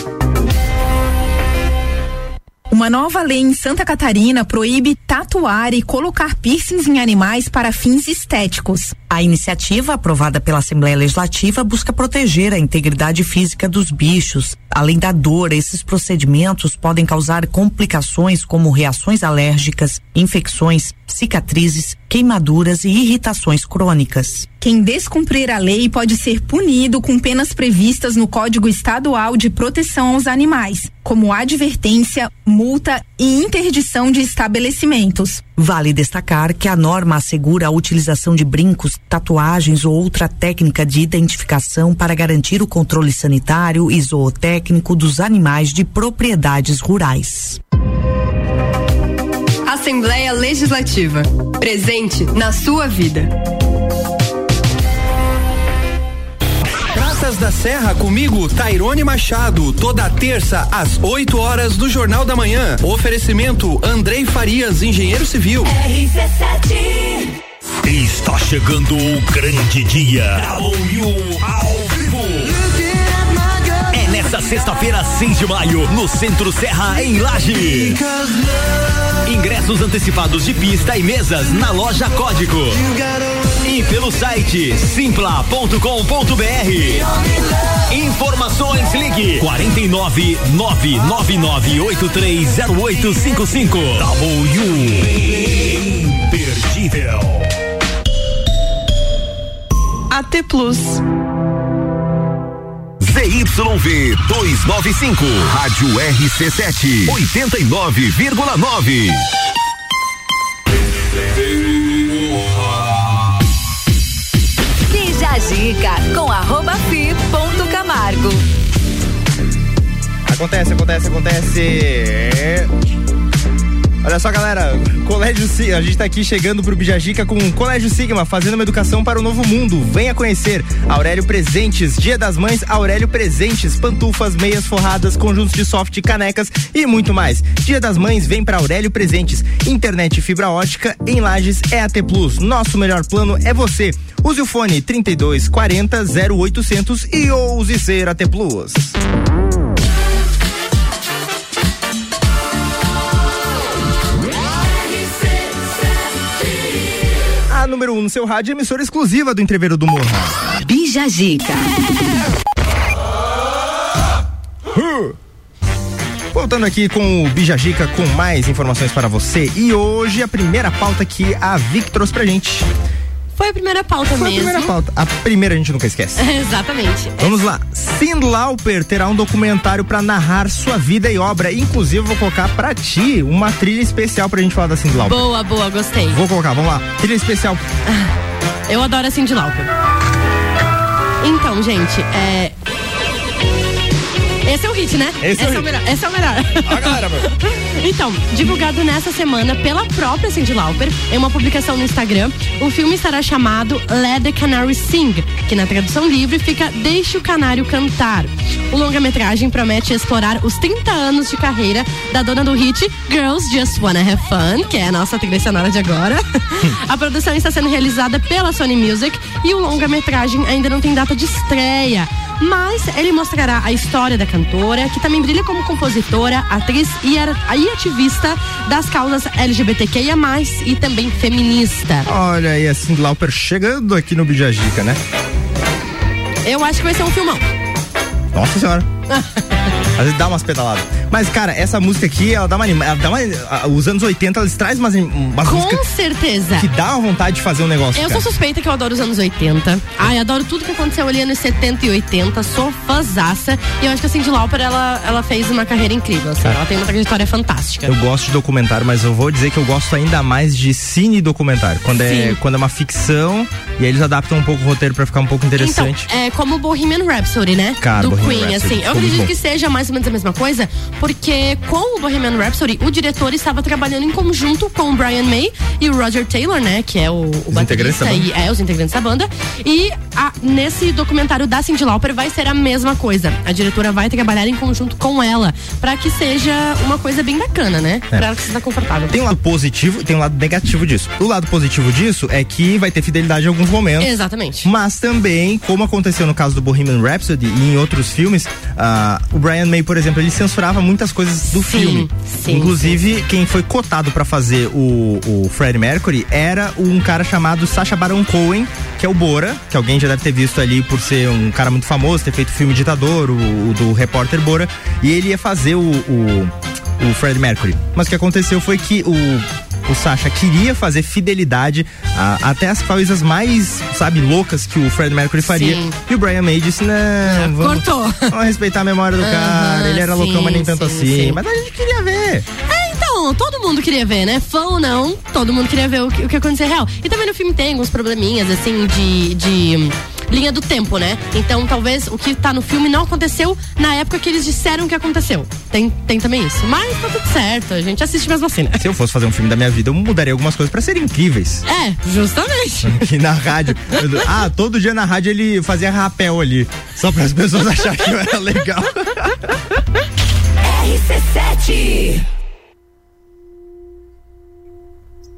Uma nova lei em Santa Catarina proíbe tatuar e colocar piercings em animais para fins estéticos. A iniciativa, aprovada pela Assembleia Legislativa, busca proteger a integridade física dos bichos. Além da dor, esses procedimentos podem causar complicações como reações alérgicas, infecções, cicatrizes, queimaduras e irritações crônicas. Quem descumprir a lei pode ser punido com penas previstas no Código Estadual de Proteção aos Animais, como advertência, multa e interdição de estabelecimentos. Vale destacar que a norma assegura a utilização de brincos, tatuagens ou outra técnica de identificação para garantir o controle sanitário e zootécnico dos animais de propriedades rurais. Assembleia Legislativa. Presente na sua vida. Praças da Serra comigo, Tairone Machado, toda terça às 8 horas do Jornal da Manhã. Oferecimento Andrei Farias, engenheiro civil. Está chegando o grande dia. WU nessa sexta-feira, 6 de maio, no Centro Serra, em Laje. Ingressos antecipados de pista e mesas na loja Código. E pelo site simpla.com.br. Informações ligue 49 999830855. W imperdível. AT Plus. ZYV 295, Rádio RC7, 89,9. Bija a dica com arroba fi ponto Camargo. Acontece, acontece, acontece. Olha só, galera, Colégio Sigma, a gente tá aqui chegando pro Bijajica com o Colégio Sigma, fazendo uma educação para o novo mundo. Venha conhecer Aurélio Presentes, Dia das Mães, Aurélio Presentes, pantufas, meias forradas, conjuntos de soft, canecas e muito mais. Dia das Mães vem para Aurélio Presentes. Internet fibra ótica em Lages é AT Plus. Nosso melhor plano é você. Use o fone 32 40 0800 e ouse ser AT Plus. Número 1 um no seu rádio, emissora exclusiva do Entreveiro do Morra. Bija Dica. Voltando aqui com o Bijagica com mais informações para você. E hoje a primeira pauta que a Vic trouxe pra gente. Foi a primeira pauta Foi a mesmo. primeira pauta. A primeira a gente nunca esquece. Exatamente. Vamos lá. Cyndi Lauper terá um documentário pra narrar sua vida e obra. Inclusive, eu vou colocar pra ti uma trilha especial pra gente falar da Cyndi Lauper. Boa, boa, gostei. Vou colocar, vamos lá. Trilha especial. Eu adoro a Cindy Lauper. Então, gente, é. Esse é o hit, né? Esse é o hit. melhor. Esse é o melhor. A galera, mano. Então, divulgado nessa semana pela própria Cindy Lauper, em uma publicação no Instagram, o filme estará chamado Let the Canary Sing, que na tradução livre fica Deixe o Canário Cantar. O longa-metragem promete explorar os 30 anos de carreira da dona do hit Girls Just Wanna Have Fun, que é a nossa trilha sonora de agora. a produção está sendo realizada pela Sony Music e o longa-metragem ainda não tem data de estreia. Mas ele mostrará a história da cantora, que também brilha como compositora, atriz e, e ativista das causas LGBTQIA+, e também feminista. Olha aí a Cyndi Lauper chegando aqui no Bijagica, né? Eu acho que vai ser um filmão. Nossa senhora. Às vezes dá umas pedaladas. Mas, cara, essa música aqui, ela dá uma ela dá uma, os anos 80, elas trazem umas, umas Com certeza. que dá uma vontade de fazer um negócio. Eu cara. sou suspeita que eu adoro os anos 80. Ai, adoro tudo que aconteceu ali nos 70 e 80. Sou fãzaça. E eu acho que a Cindy Lauper, ela, ela fez uma carreira incrível. assim. Ela tem uma trajetória fantástica. Eu gosto de documentário, mas eu vou dizer que eu gosto ainda mais de cine documentário. Quando é, quando é uma ficção e aí eles adaptam um pouco o roteiro pra ficar um pouco interessante. Então, é como Bohemian Rhapsody, né? Cara, Do Bohemian Queen, Rhapsody assim. Eu acredito que seja mais ou menos a mesma coisa, porque com o Bohemian Rhapsody, o diretor estava trabalhando em conjunto com o Brian May e o Roger Taylor, né? Que é o, o integrantes baterista e é os integrantes da banda. E a- nesse documentário da Cindy Lauper vai ser a mesma coisa. A diretora vai trabalhar em conjunto com ela, pra que seja uma coisa bem bacana, né? É. Pra ela se sinta confortável. Tem um lado positivo e tem um lado negativo disso. O lado positivo disso é que vai ter fidelidade em alguns momentos. Exatamente. Mas também, como aconteceu no caso do Bohemian Rhapsody e em outros filmes, ah, o Brian May, por exemplo, ele censurava muitas coisas do filme. sim, Inclusive, quem foi cotado pra fazer o, o Freddie Mercury era um cara chamado Sacha Baron Cohen, que é o Bora, que alguém já deve ter visto ali por ser um cara muito famoso, ter feito o filme Ditador, o, o do repórter Bora, e ele ia fazer o, o, o Freddie Mercury. Mas o que aconteceu foi que o o Sasha queria fazer fidelidade a- até as coisas mais, sabe, loucas que o Fred Mercury faria. Sim. E o Brian May disse, não, vamos, Cortou. vamos respeitar a memória do cara. Ele era sim, loucão, mas nem tanto sim, assim. sim. Mas a gente queria ver. É, todo mundo queria ver, né? Fã ou não, todo mundo queria ver o que, o que aconteceu real. E também no filme tem alguns probleminhas, assim, de, de linha do tempo, né? Então, talvez o que tá no filme não aconteceu na época que eles disseram que aconteceu. Tem, tem também isso. Mas tá tudo certo, a gente assiste mesmo assim, né? Se eu fosse fazer um filme da minha vida, eu mudaria algumas coisas pra serem incríveis. É, justamente. Aqui na rádio. eu- Ah, todo dia na rádio ele fazia rapel ali. Só para as pessoas acharem que eu era legal. RC7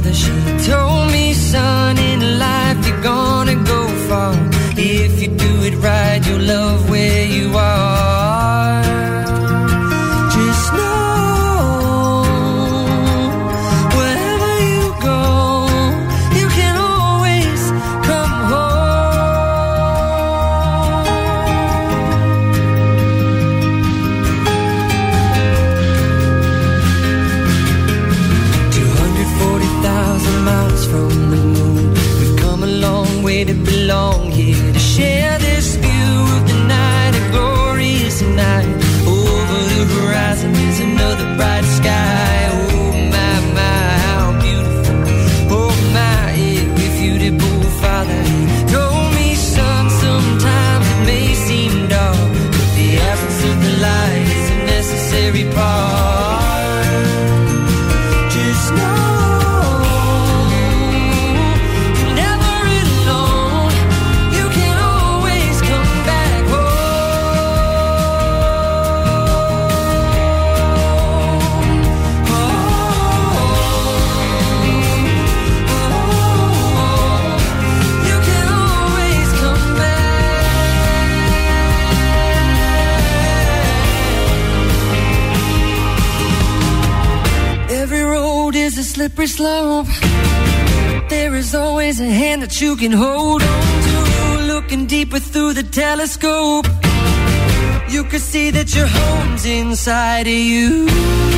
mother, she told me, son, There is always a hand that you can hold on to. Looking deeper through the telescope, you can see that your home's inside of you.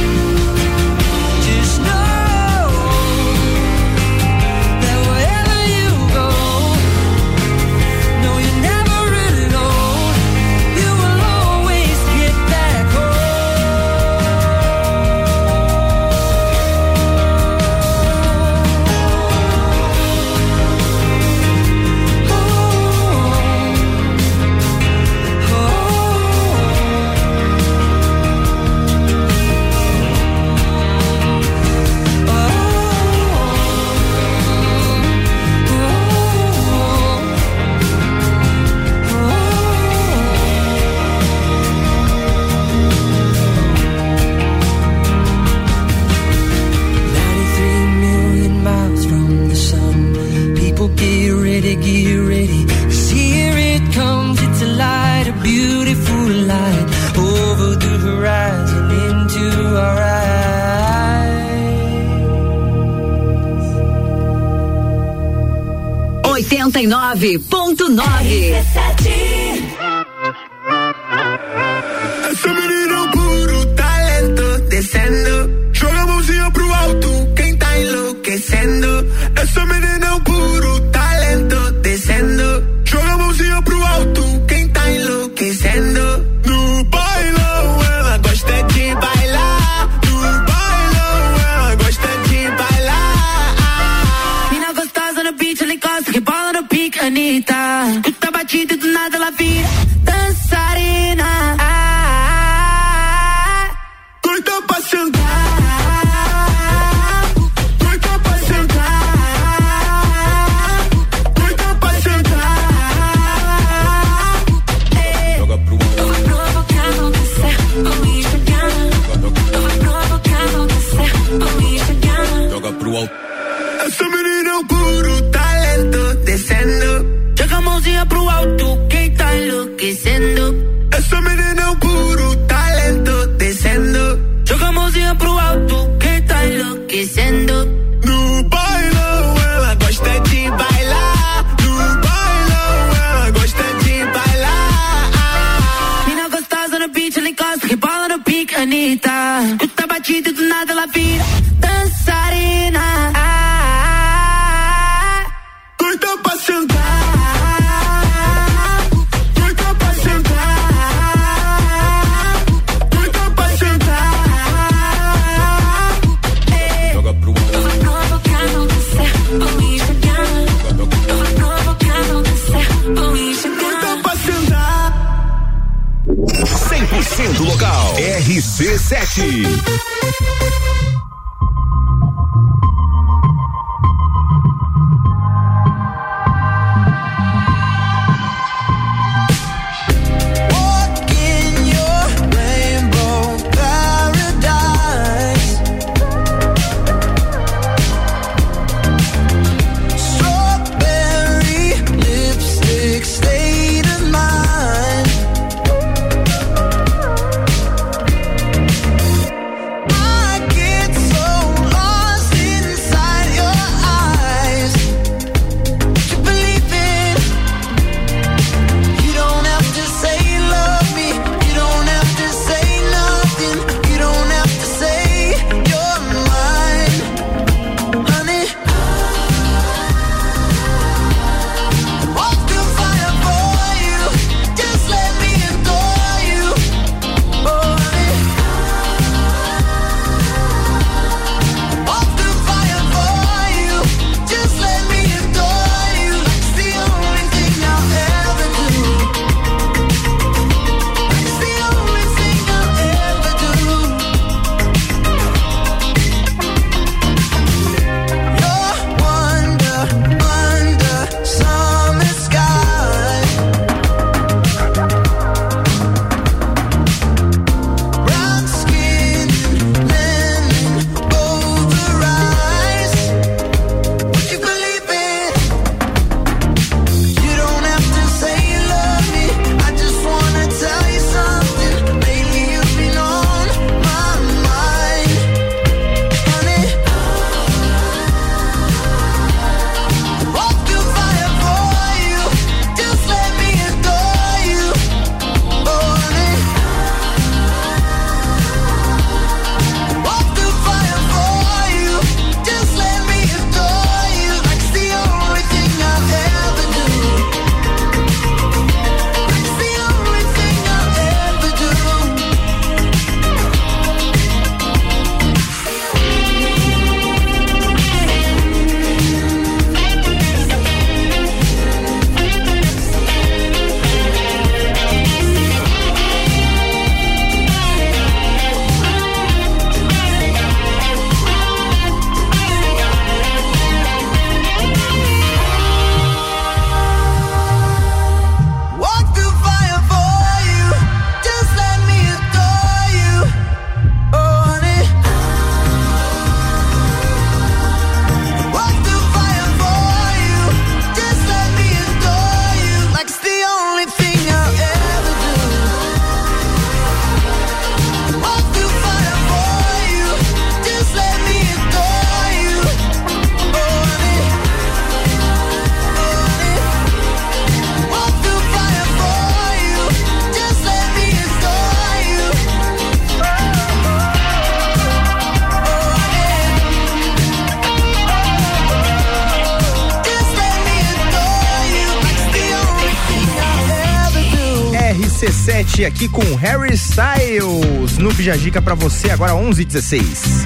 RC7 aqui com Harry Styles no Bijagica pra você agora 11:16.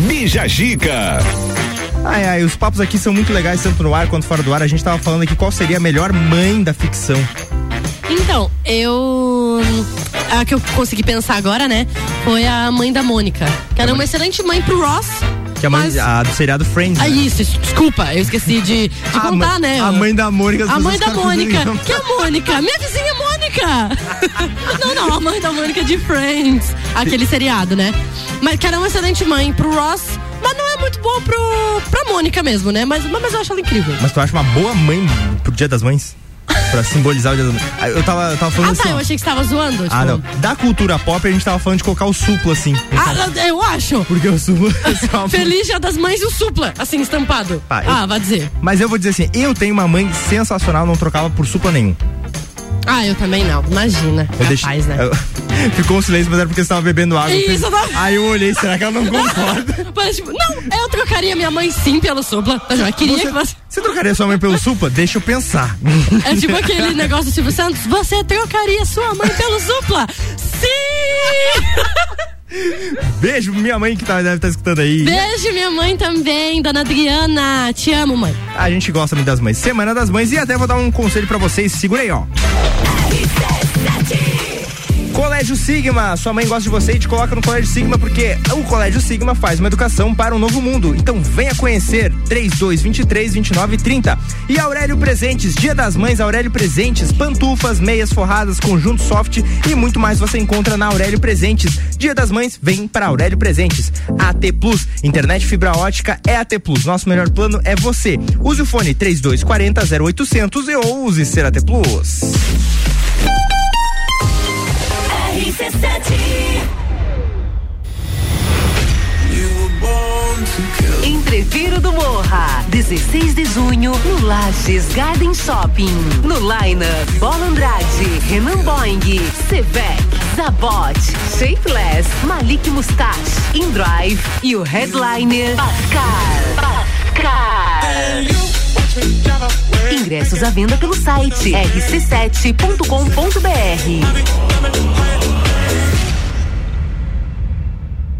Bijagica. Ai, ai, os papos aqui são muito legais, tanto no ar quanto fora do ar. A gente tava falando aqui qual seria a melhor mãe da ficção. Então, eu. A que eu consegui pensar agora, né? Foi a mãe da Mônica. Que era uma excelente mãe pro Ross. Que é a mãe Mas- a do seriado Friends. Ah, né? isso, isso, desculpa, eu esqueci de, de contar, mãe- né? a mãe da Mônica, A mãe da ficaram Mônica. Que é a Mônica? Minha Mônica! não, não, a mãe da Mônica de Friends. Aquele seriado, né? Mas que era uma excelente mãe pro Ross, mas não é muito boa pro, pra Mônica mesmo, né? Mas, mas eu acho ela incrível. Mas tu acha uma boa mãe pro Dia das Mães? Pra simbolizar o Dia das Mães. Ah, Eu tava, eu tava falando Ah, assim. tá, eu achei que você tava zoando. Ah, tipo- não. Da cultura pop, a gente tava falando de colocar o suplo assim. Ah, não, eu acho. Porque o suplo é Feliz Dia das Mães e o supla, assim, estampado. Pá, eu- Ah, vai dizer. Mas eu vou dizer assim, eu tenho uma mãe sensacional, não trocava por supla nenhum. Ah, eu também não. Imagina. Eu deixei. Né? eu- Ficou um silêncio, mas era porque você tava bebendo água. Isso, eu tava- Aí eu olhei, será que ela não concorda? Mas, tipo, não, eu trocaria minha mãe sim pelo supla. Eu já queria Você- que você. Você trocaria sua mãe pelo supla? Deixa eu pensar. É tipo aquele negócio do Silvio Santos. Você trocaria sua mãe pelo supla? Sim! Beijo, minha mãe que tá, deve estar escutando aí. Beijo, minha mãe também, dona Adriana. Te amo, mãe. A gente gosta muito das mães. Semana das Mães e até vou dar um conselho pra vocês. Segura aí, ó. Colégio Sigma, sua mãe gosta de você e te coloca no Colégio Sigma porque o Colégio Sigma faz uma educação para um novo mundo. Então venha conhecer 3223 2930. E Aurélio Presentes, Dia das Mães Aurélio Presentes, pantufas, meias forradas, conjunto soft e muito mais você encontra na Aurélio Presentes. Dia das Mães, vem para Aurélio Presentes. AT Plus, internet fibra ótica é AT Plus. Nosso melhor plano é você. Use o fone 3240 0800 e ou use ser AT Plus. Entreviro do Morra, 16 de junho, no Lages Garden Shopping. No Line, Bola Andrade, Renan Boing, Sevec, Zabot, Shapeless, Malik Mustache, Indrive e o headliner Pascal. Pascal. Ingressos à venda pelo site rc7.com.br.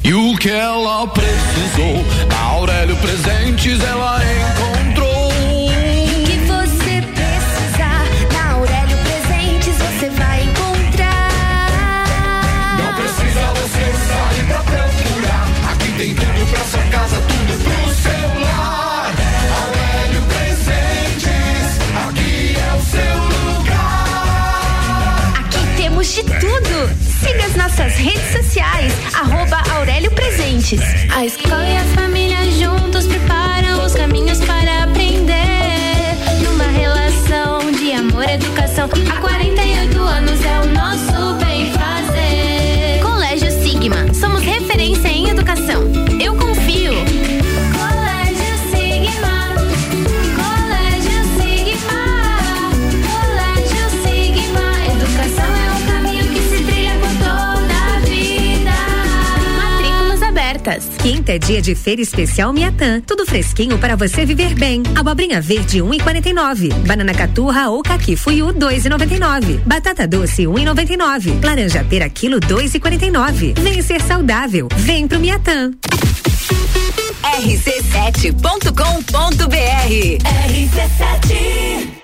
E o que ela precisou, na Aurélio Presentes ela encontrou. De tudo. Siga as nossas redes sociais, arroba Aurélio Presentes. A escola e a família juntos preparam os caminhos para aprender. Numa relação de amor e educação, há 48 anos é o nosso bem fazer. Colégio Sigma, somos referência em educação. Abertas. Quinta é dia de feira especial Miatã. Tudo fresquinho para você viver bem. Abobrinha verde 1,49. Banana caturra ou caqui fuiu 2,99. Batata doce 1,99. Laranja pera quilo 2,49. Vem ser saudável. Vem pro Miatã. rc7.com.br RC7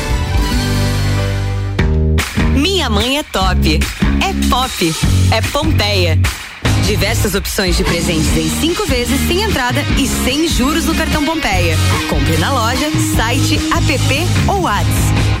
Minha mãe é top. É pop. É Pompeia. Diversas opções de presentes em cinco vezes sem entrada e sem juros no cartão Pompeia. Compre na loja, site, app ou WhatsApp.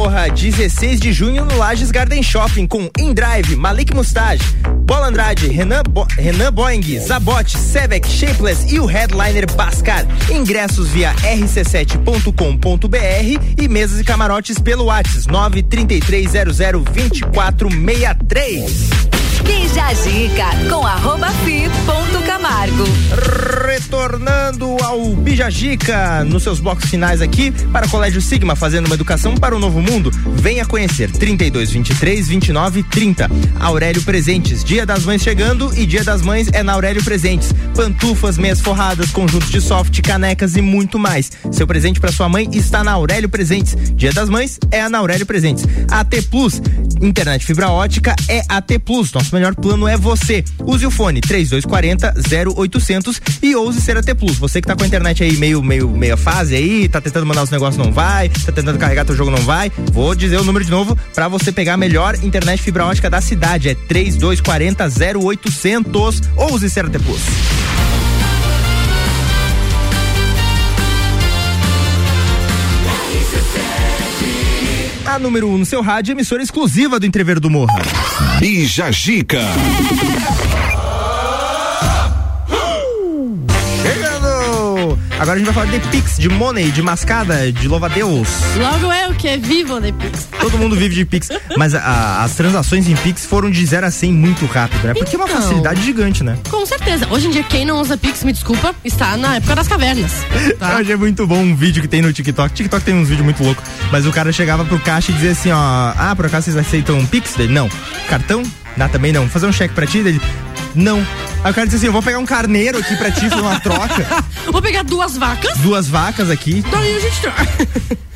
Morra, 16 de junho no Lages Garden Shopping com Indrive, Malik Mustache, Bola Andrade, Renan, Bo Renan Boeing, Zabot, Sevec, Shapeless e o headliner Bascar. Ingressos via rc7.com.br e mesas e camarotes pelo WhatsApp 933002463. Bija a dica com arroba fi ponto Camargo. Retornando ao Bijagica nos seus blocos finais aqui para o Colégio Sigma, fazendo uma educação para o novo mundo. Venha conhecer 32 23 29 30. Aurélio Presentes, Dia das Mães chegando e Dia das Mães é na Aurélio Presentes. Pantufas, meias forradas, conjuntos de soft, canecas e muito mais. Seu presente para sua mãe está na Aurélio Presentes. Dia das Mães é na Aurélio Presentes. AT Plus, internet fibra ótica é AT Plus. Nosso melhor plano é você. Use o fone 3240 0800 e ouse ser AT Plus. Você que tá com a internet aí meio, meio, meia fase aí, tá tentando mandar os negócios não vai, tá tentando carregar teu jogo não vai, vou dizer o número de novo para você pegar a melhor internet fibra ótica da cidade. É 3240 0800. Ouse ser AT Plus. A número 1 um no seu rádio, emissora exclusiva do Entrever do Morra. Bija Gica. Agora a gente vai falar de Pix, de Money, de mascada, de louva-a-Deus. Logo eu que vivo de Pix. Todo mundo vive de Pix. Mas a- as transações em Pix foram de 0 a 100 muito rápido, né? Porque é uma Então. facilidade gigante, né? Com certeza. Hoje em dia, quem não usa Pix, me desculpa, está na época das cavernas. Tá? Hoje é muito bom um vídeo que tem no TikTok. TikTok tem uns vídeos muito loucos. Mas o cara chegava pro caixa e dizia assim, ó, ah, por acaso vocês aceitam um Pix? Dele, não. Cartão? Não, também não. Fazer um cheque pra ti? Dele, não. Aí o cara disse assim, eu vou pegar um carneiro aqui pra ti, fazer uma troca. Vou pegar duas vacas, Duas vacas aqui. daí a gente troca.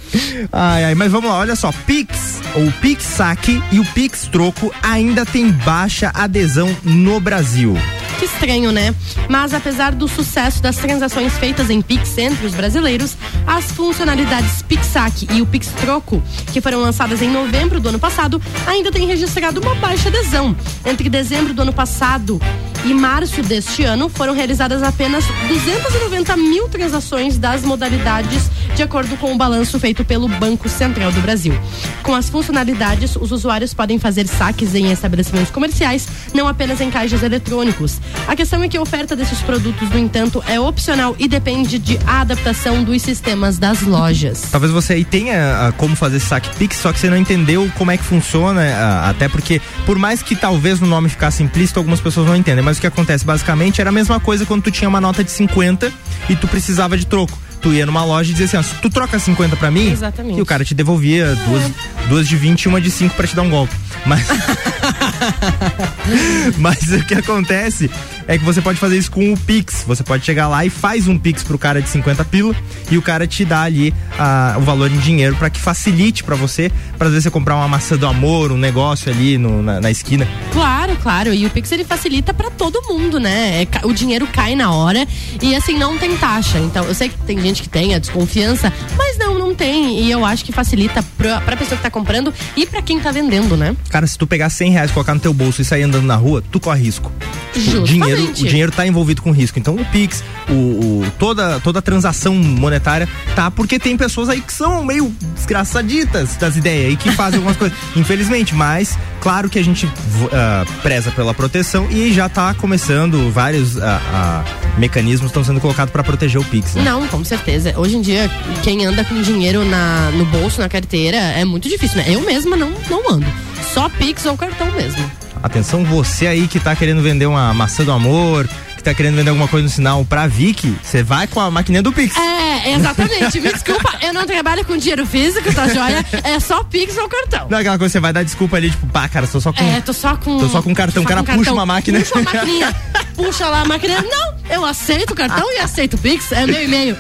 Ai, ai, mas vamos lá, olha só, Pix, ou Pix Saque e o Pix Troco ainda tem baixa adesão no Brasil. Que estranho, né? Mas apesar do sucesso das transações feitas em Pix entre os brasileiros, as funcionalidades PixSac e o Pix Troco, que foram lançadas em novembro do ano passado, ainda têm registrado uma baixa adesão. Entre dezembro do ano passado e março deste ano, foram realizadas apenas 290 mil transações das modalidades, de acordo com o balanço feito pelo Banco Central do Brasil. Com as funcionalidades, os usuários podem fazer saques em estabelecimentos comerciais, não apenas em caixas eletrônicos. A questão é que a oferta desses produtos, no entanto, é opcional e depende de adaptação dos sistemas das lojas. Talvez você aí tenha ah, como fazer esse saque Pix, só que você não entendeu como é que funciona, ah, até porque, por mais que talvez no nome ficasse implícito, algumas pessoas não entendem. Mas o que acontece basicamente era a mesma coisa quando tu tinha uma nota de 50 e tu precisava de troco. Tu ia numa loja e dizia assim, ó, tu troca 50 pra mim? Exatamente. E o cara te devolvia duas, duas de 20 e uma de 5 pra te dar um golpe. Mas. Mas o que acontece é que você pode fazer isso com o Pix. Você pode chegar lá e faz um Pix pro cara de 50 pila e o cara te dá ali ah, o valor em dinheiro pra que facilite pra você, pra às vezes você comprar uma maçã do amor, um negócio ali no- na, na esquina. Claro, claro. E o Pix ele facilita pra todo mundo, né? É o dinheiro cai na hora e assim não tem taxa. Então, eu sei que tem gente que tem a desconfiança, mas não, não tem. E eu acho que facilita pra, pra pessoa que tá comprando e pra quem tá vendendo, né? Cara, se tu pegar 100 reais, colocar no teu bolso e sair andando na rua, tu corre risco. O dinheiro, o dinheiro tá envolvido com risco. Então o Pix, o, o- toda, toda a transação monetária tá porque tem pessoas aí que são meio desgraçaditas das ideias e que fazem algumas coisas. Infelizmente, mas claro que a gente ah, preza pela proteção e já tá começando vários ah, ah, mecanismos estão sendo colocados para proteger o Pix. Né? Não, com certeza. Hoje em dia, quem anda com dinheiro na, no bolso, na carteira, é muito difícil, né? Eu mesma não, não ando. Só Pix ou cartão mesmo. Atenção, você aí que tá querendo vender uma maçã do amor, que tá querendo vender alguma coisa no sinal pra Vicky, você vai com a maquininha do Pix. É, exatamente. Me desculpa, eu não trabalho com dinheiro físico, tá joia? É só Pix ou cartão. Não, aquela coisa, você vai dar desculpa ali, tipo, pá, cara, tô só com. É, tô só com. Tô só com cartão. Só o cara puxa uma máquina. Puxa uma maquininha. puxa lá a máquina. Não, eu aceito o cartão e aceito o Pix. É meu e-mail.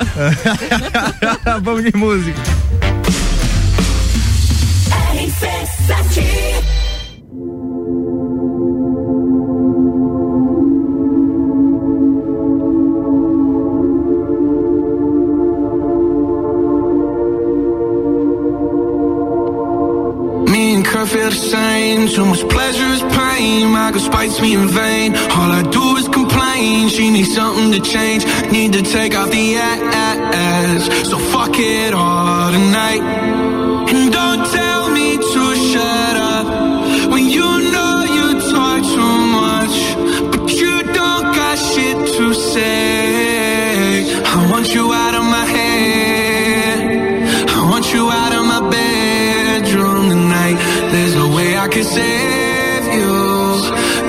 Vamos de música. RC7 don't feel the same. Too much pleasure is pain. My girl spites me in vain. All I do is complain. She needs something to change. Need to take off the ass. So fuck it all tonight. And don't tell me to shut up when you know you talk too much, but you don't got shit to say. save you.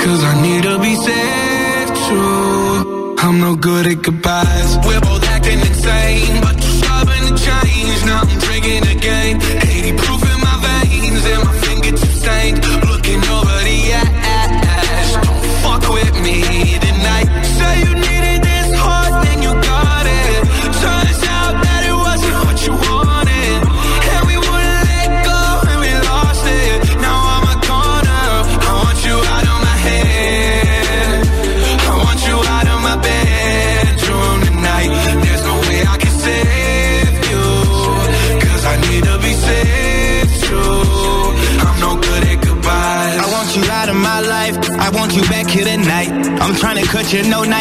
Cause I need to be saved too. I'm no good at goodbyes. We're both acting insane, but you're stubborn to change. Now I'm drinking again. 80 proof in my veins, and my fingertips stained.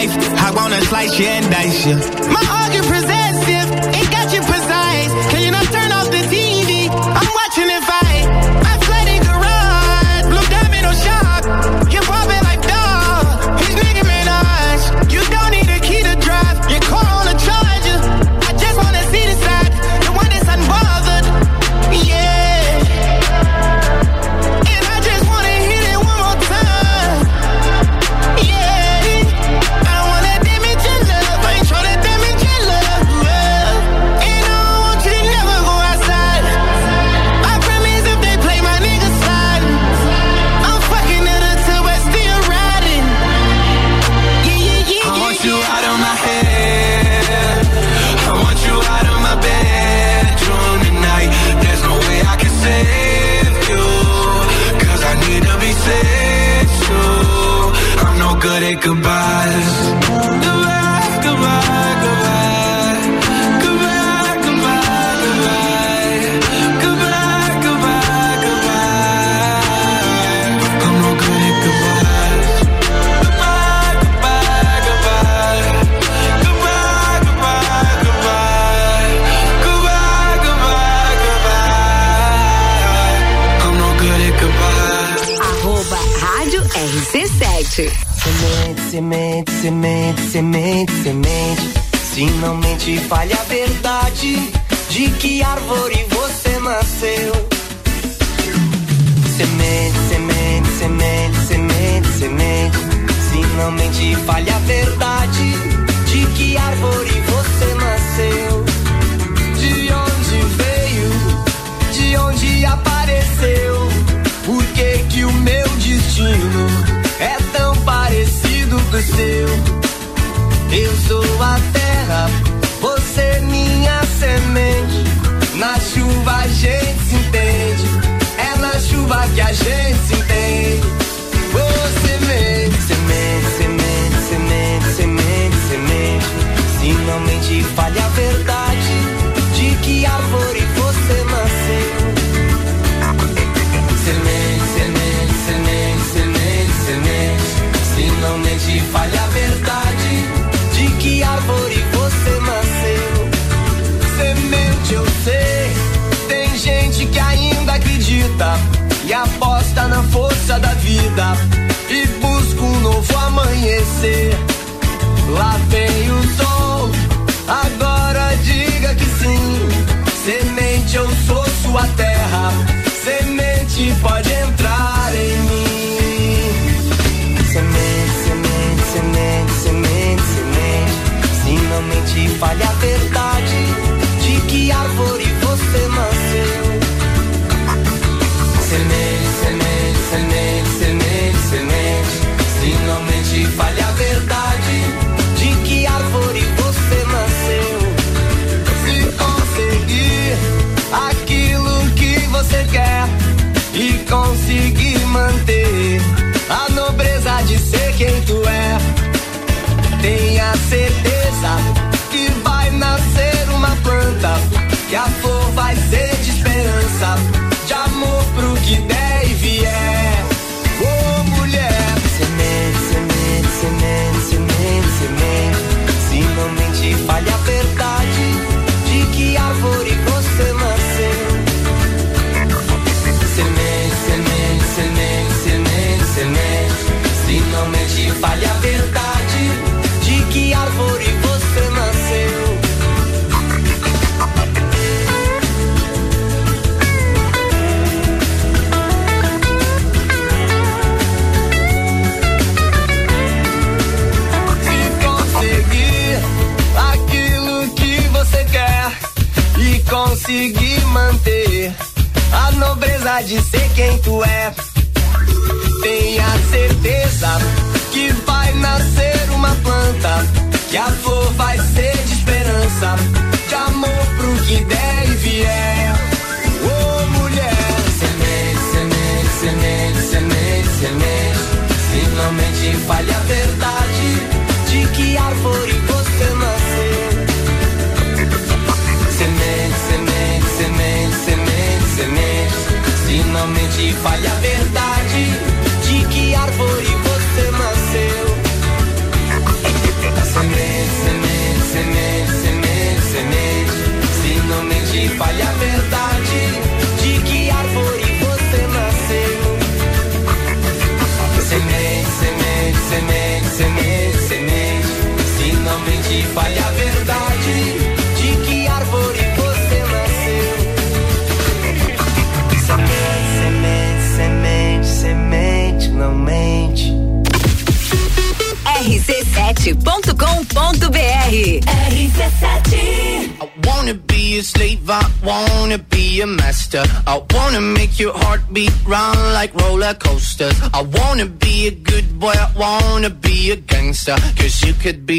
life. I wanna slice you and dice you. My argument presents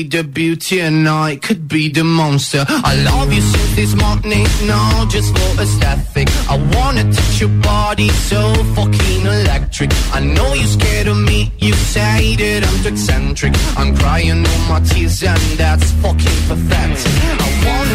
the beauty and I could be the monster. I love you since this morning, no, just for aesthetic. I wanna touch your body so fucking electric. I know you're scared of me, you say that I'm too eccentric. I'm crying all my tears and that's fucking pathetic. I wanna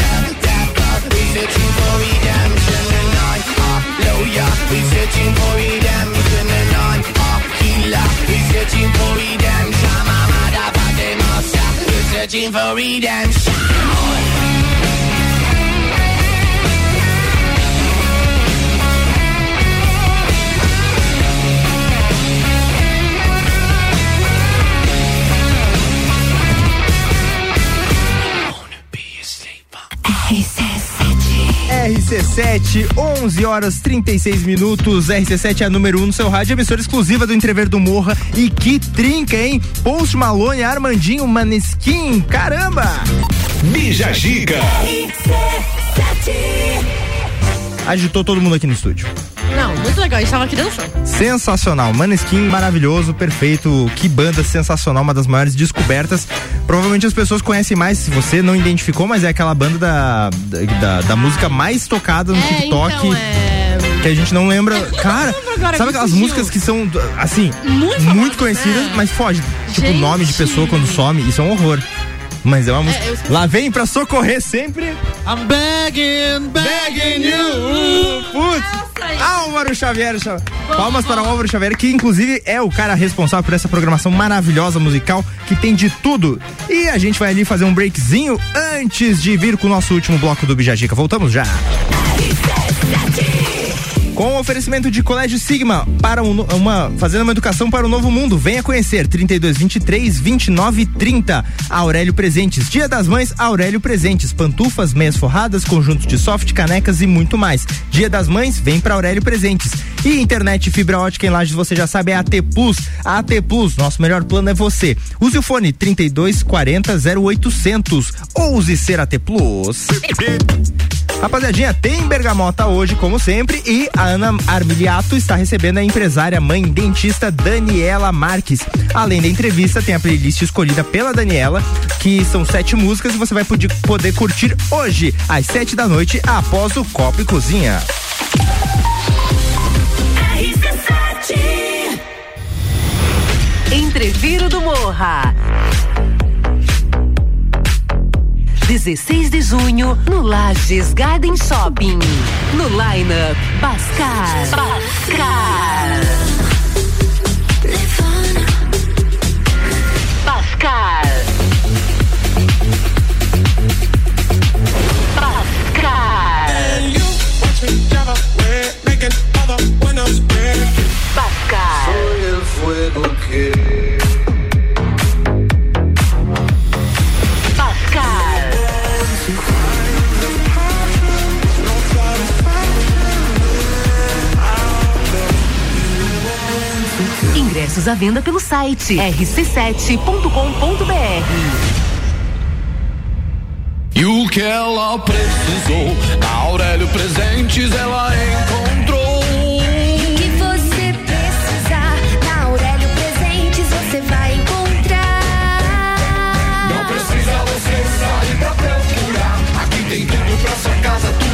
we searching for redemption and I'm a healer, we searching for redemption. I'm a motherfucking monster, we're searching for redemption. RC7, 11 horas 36 minutos. RC7 é a número 1 um no seu rádio, emissora exclusiva do Entrever do Morra. E que trinca, hein? Post Malone, Armandinho, Maneskin, caramba! Bija Giga. Agitou todo mundo aqui no estúdio. Não, muito legal. A gente tava aqui dançando. Sensacional, Maneskin maravilhoso, perfeito, que banda sensacional, uma das maiores descobertas. Provavelmente as pessoas conhecem mais, se você não identificou, mas é aquela banda da, da, da música mais tocada no É, TikTok. então, é... Que a gente não lembra. Cara, sabe aquelas músicas que são, assim, Muito muito, famosas, conhecidas, né? mas foge. Tipo, o nome de Gente. pessoa quando some, isso é um horror. Mas é uma música. Lá vem pra socorrer sempre. I'm begging, begging you. Putz. Álvaro Xavier. Xa- Palmas para o Álvaro Xavier, que inclusive é o cara responsável por essa programação maravilhosa musical que tem de tudo. E a gente vai ali fazer um breakzinho antes de vir com o nosso último bloco do Bijagica. Voltamos já. Com oferecimento de Colégio Sigma para um uma fazendo uma educação para o novo mundo. Venha conhecer 32 23 29 30. Aurélio Presentes. Dia das Mães, Aurélio Presentes. Pantufas, meias forradas, conjuntos de soft, canecas e muito mais. Dia das Mães, vem para Aurélio Presentes. E internet fibra ótica em Lages, você já sabe, é AT Plus. A AT Plus, nosso melhor plano é você. Use o fone 32 40 0800. Ouse ser AT Plus. Rapaziadinha, tem bergamota hoje, como sempre, e a Ana Armiliato está recebendo a empresária mãe dentista Daniela Marques. Além da entrevista, tem a playlist escolhida pela Daniela, que são sete músicas e você vai poder, poder curtir hoje, às sete da noite, após o Copo e Cozinha. Entreviro do Morra. 16 de junho, no Lages Garden Shopping. No lineup, Bascar. Bascar. Bascar. Bascar. Soy el fuego que Ingressos à venda pelo site rc7.com.br. E o que ela precisou, na Aurélio Presentes ela encontrou. O que você precisar, na Aurélio Presentes você vai encontrar. Não precisa você sair pra procurar. Aqui tem tudo pra sua casa, tudo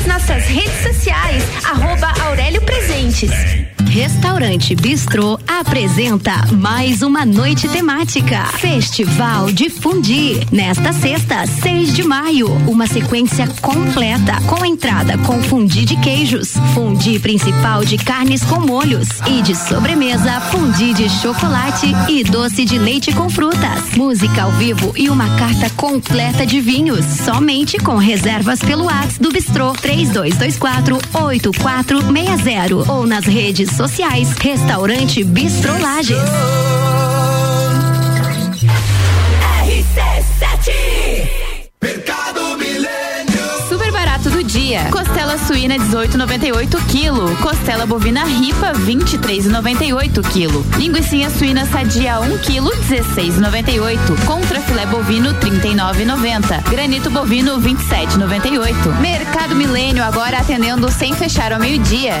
tudo. Siga as nossas redes sociais, arroba Aurélio Presentes. Restaurante Bistrô apresenta mais uma noite temática. Festival de Fundi. Nesta sexta, 6 de maio. Uma sequência completa com entrada com fundi de queijos, fundi principal de carnes com molhos e de sobremesa, fundi de chocolate e doce de leite com frutas. Música ao vivo e uma carta completa de vinhos. Somente com reservas pelo WhatsApp do Bistrô 3224 8460 ou nas redes sociais. Restaurante Bistrô Lages. Mercado Milênio. Super barato do dia. Costela suína 18,98 kg. Costela bovina ripa 23,98 kg. Linguiça suína sadia 1 kg 16,98. Contra filé bovino 39,90. Granito bovino 27,98. Mercado Milênio agora atendendo sem fechar ao meio-dia.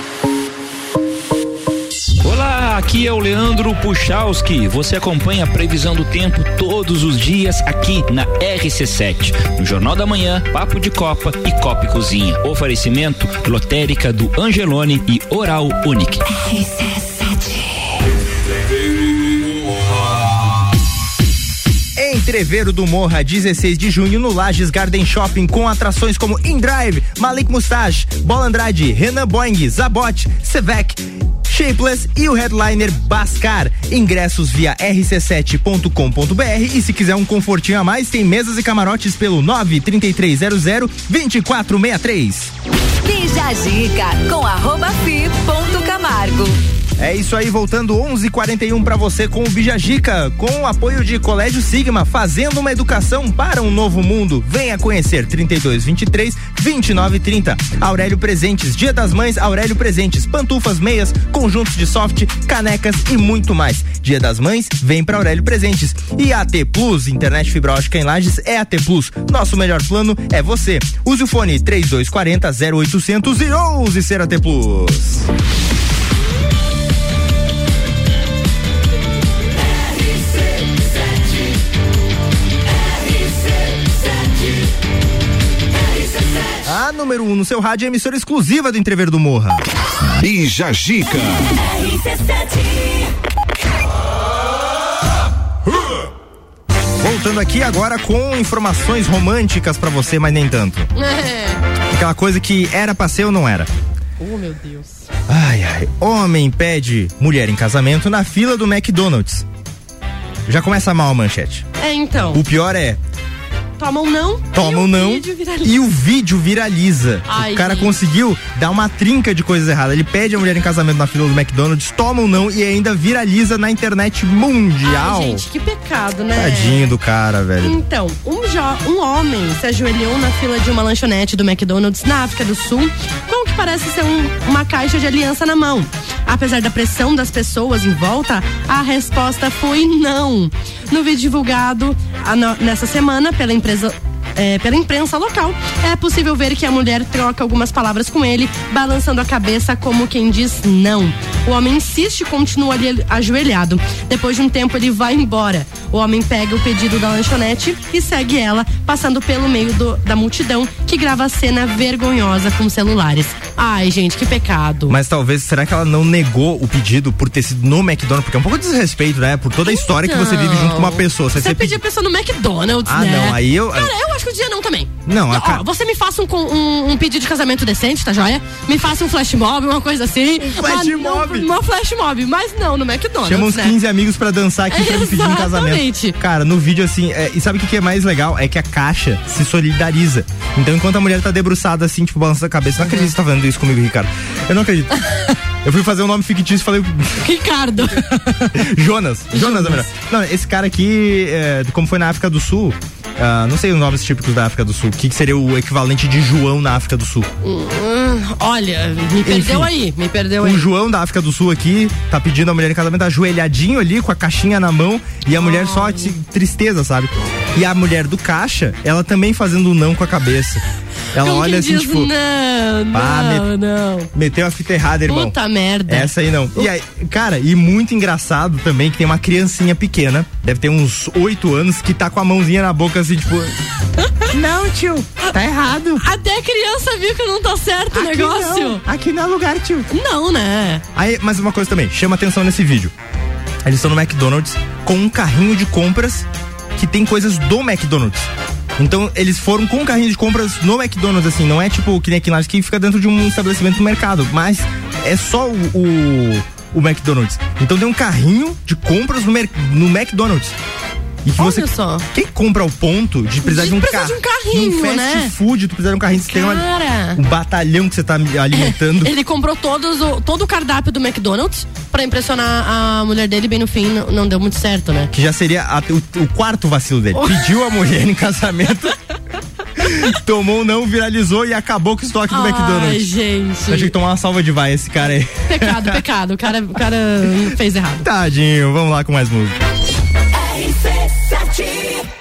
Aqui é o Leandro Puchalski. Você acompanha a previsão do tempo todos os dias aqui na RC7. No Jornal da Manhã, Papo de Copa e Copa e Cozinha. Oferecimento lotérica do Angelone e Oral Unique. Entreveiro do Morra, 16 de junho, no Lages Garden Shopping, com atrações como InDrive, Malik Mustache, Bola Andrade, Renan Boing, Zabot, Sevec, Shapeless e o headliner Bascar. Ingressos via rc7.com.br e se quiser um confortinho a mais, tem mesas e camarotes pelo 93300 2463. Bija a dica com arroba fi ponto Camargo. É isso aí, voltando 11:41 pra você com o Bijagica, com o apoio de Colégio Sigma, fazendo uma educação para um novo mundo. Venha conhecer 32 23 29 30. Aurélio Presentes, Dia das Mães, Aurélio Presentes, pantufas, meias, conjuntos de soft, canecas e muito mais. Dia das Mães, vem pra Aurélio Presentes. E AT Plus, internet fibra ótica em Lages é AT Plus. Nosso melhor plano é você. Use o fone 3240 0800 e ouse ser AT Plus. A número 1 um no seu rádio é emissora exclusiva do Entrever do Morra. Bija Gica. Voltando aqui agora com informações românticas pra você, mas nem tanto. Aquela coisa que era pra ser ou não era. Oh, meu Deus. Ai, ai. Homem pede mulher em casamento na fila do McDonald's. Já começa mal a manchete. É, então. O pior é, Toma um não. toma ou não e o vídeo viraliza. Ai, o cara gente. conseguiu dar uma trinca de coisas erradas. Ele pede a mulher em casamento na fila do McDonald's, toma ou não e ainda viraliza na internet mundial. Ai, gente, que pecado, né? Tadinho do cara, velho. Então, um, um homem se ajoelhou na fila de uma lanchonete do McDonald's na África do Sul com parece ser um- uma caixa de aliança na mão. Apesar da pressão das pessoas em volta, a resposta foi não. No vídeo divulgado na- nessa semana pela empresa. É, pela imprensa local, é possível ver que a mulher troca algumas palavras com ele, balançando a cabeça como quem diz não. O homem insiste e continua ali ajoelhado. Depois de um tempo, ele vai embora. O homem pega o pedido da lanchonete e segue ela, passando pelo meio do- da multidão que grava a cena vergonhosa com celulares. Ai, gente, que pecado. Mas talvez, será que ela não negou o pedido por ter sido no McDonald's? Porque é um pouco de desrespeito, né? Por toda a história que você vive junto com uma pessoa. Você, Você pedir a pessoa no McDonald's, Ah, né? não, aí eu- Cara, eu acho que o dia não também. Não, a Ó, você me faça um, um- um pedido de casamento decente, tá joia? Me faça um flash mob, uma coisa assim. flash Mas não- mob. Uma flash mob, mas não no McDonald's, Chama uns né? 15 amigos pra dançar aqui pra me pedir em casamento. Cara, no vídeo assim, é, e sabe o que, que é mais legal? É que a caixa se solidariza. Então, enquanto a mulher tá debruçada assim, tipo, balançando a cabeça, não acredito que você tá fazendo isso comigo, Ricardo. Eu não acredito. Eu fui fazer um nome fictício e falei. Ricardo. Jonas. Jonas é melhor. Não, esse cara aqui, é, como foi na África do Sul, ah, não sei os nomes típicos da África do Sul. O que, que seria o equivalente de João na África do Sul? Hum, olha, me perdeu Enfim, aí, me perdeu aí. O João da África do Sul aqui tá pedindo a mulher em casamento ajoelhadinho ali com a caixinha na mão e a mulher só de tristeza, sabe? E a mulher do caixa, ela também fazendo um não com a cabeça. Ela Como olha assim, diz, tipo, Não, pá, não, não. meteu a fita errada, irmão. Puta merda. Essa aí não. E aí, cara, e muito engraçado também que tem uma criancinha pequena, deve ter uns oito anos, que tá com a mãozinha na boca assim, tipo. Não, tio, tá errado. Até a criança viu que não tá certo o negócio. não, aqui não é lugar, tio. Não, né? Aí, mas uma coisa também, chama atenção nesse vídeo. Eles estão no McDonald's com um carrinho de compras que tem coisas do McDonald's. Então, eles foram com um carrinho de compras no McDonald's, assim, não é tipo que nem aqui lá que fica dentro de um estabelecimento do mercado, mas é só o, o, o McDonald's. Então tem um carrinho de compras no, no McDonald's. E que você, só. Quem compra ao ponto de precisar de, De um, precisar ca- de um carrinho, um fast né? food, tu precisa de um carrinho, você tem Cara. um batalhão que você tá alimentando. Ele comprou todos o, todo o cardápio do McDonald's pra impressionar a mulher dele bem no fim, não, não deu muito certo, né? Que já seria a- o, o quarto vacilo dele. Pediu a mulher em casamento, tomou não, viralizou e acabou com o estoque do Ai, McDonald's. gente. Eu achei que tomar uma salva de vai esse cara aí. Pecado, pecado. O cara, o cara fez errado. Tadinho, vamos lá com mais música. RC7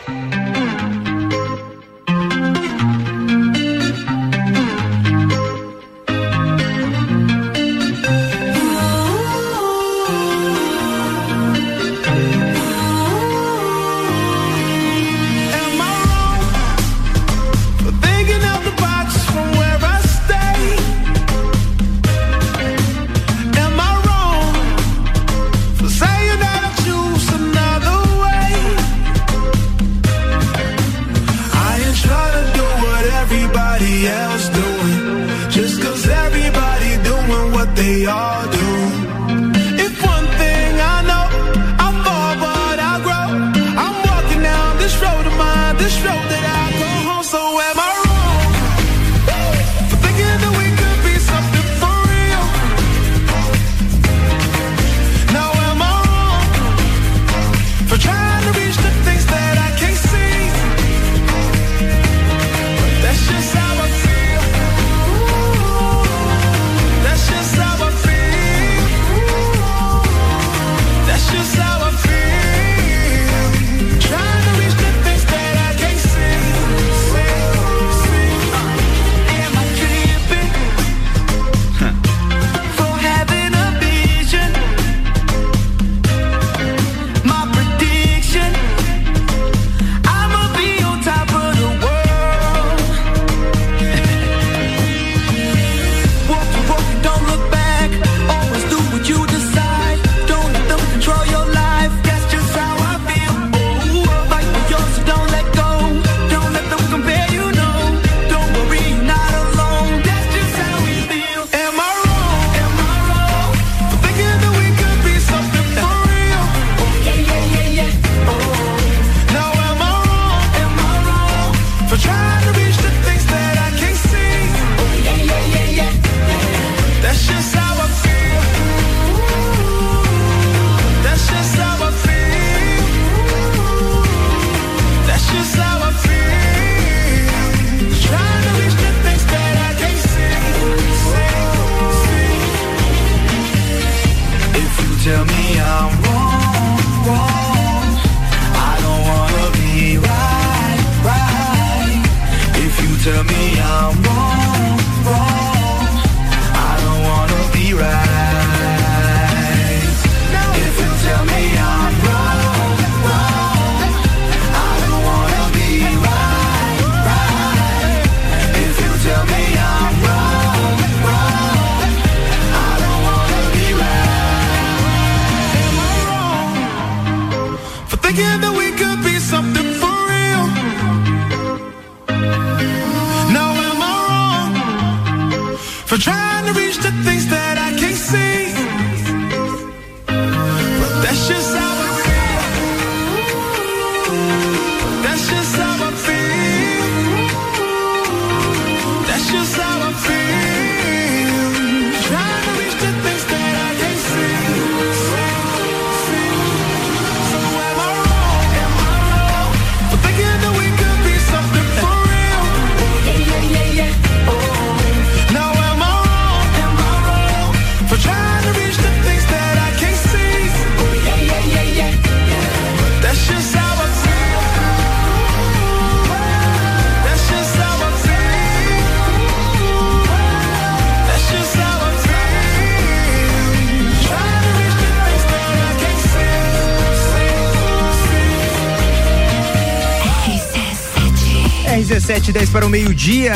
sete e dez para o meio-dia.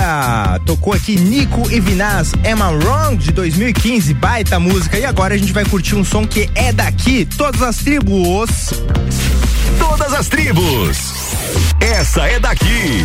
Tocou aqui Nico e Vinaz, Emma Wrong, de 2015, baita música. E agora a gente vai curtir um som que é daqui, todas as tribos. Todas as tribos. Essa é daqui.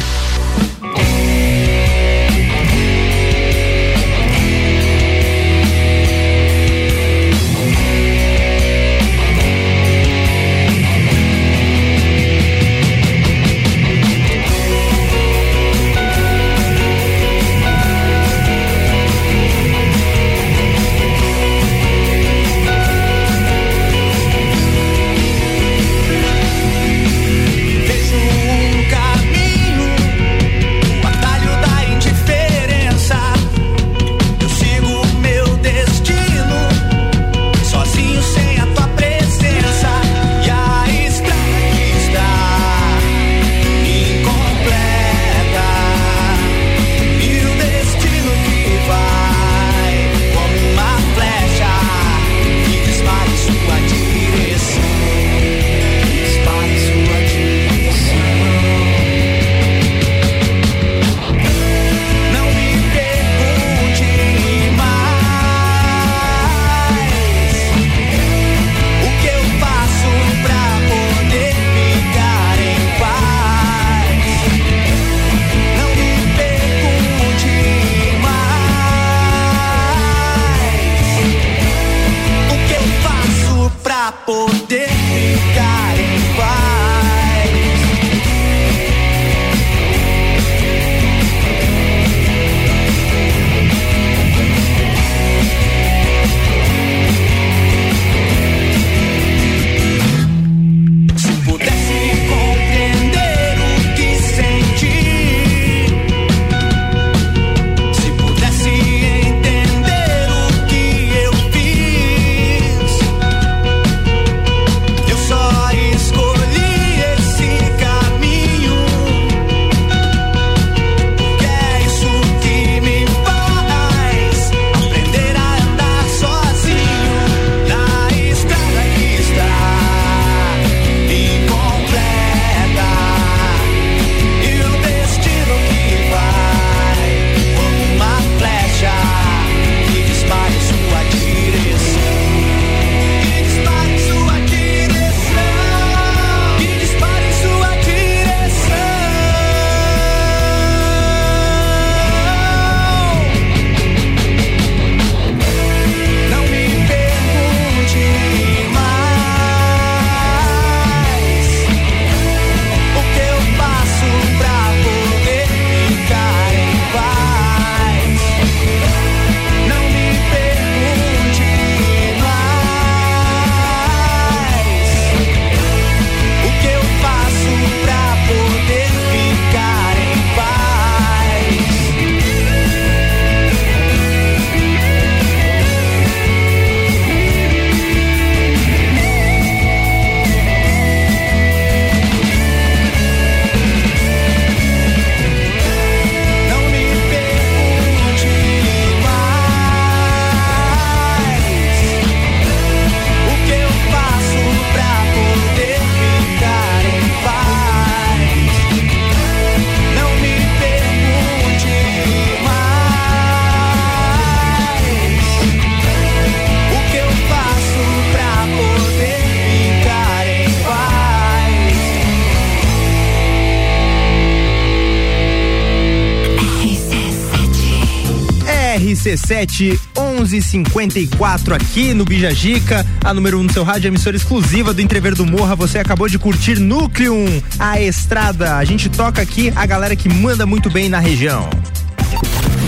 RC7 1154 aqui no Bijagica, a número 1 um no seu rádio, emissora exclusiva do Entrever do Morra. Você acabou de curtir Núcleum, a estrada. A gente toca aqui a galera que manda muito bem na região.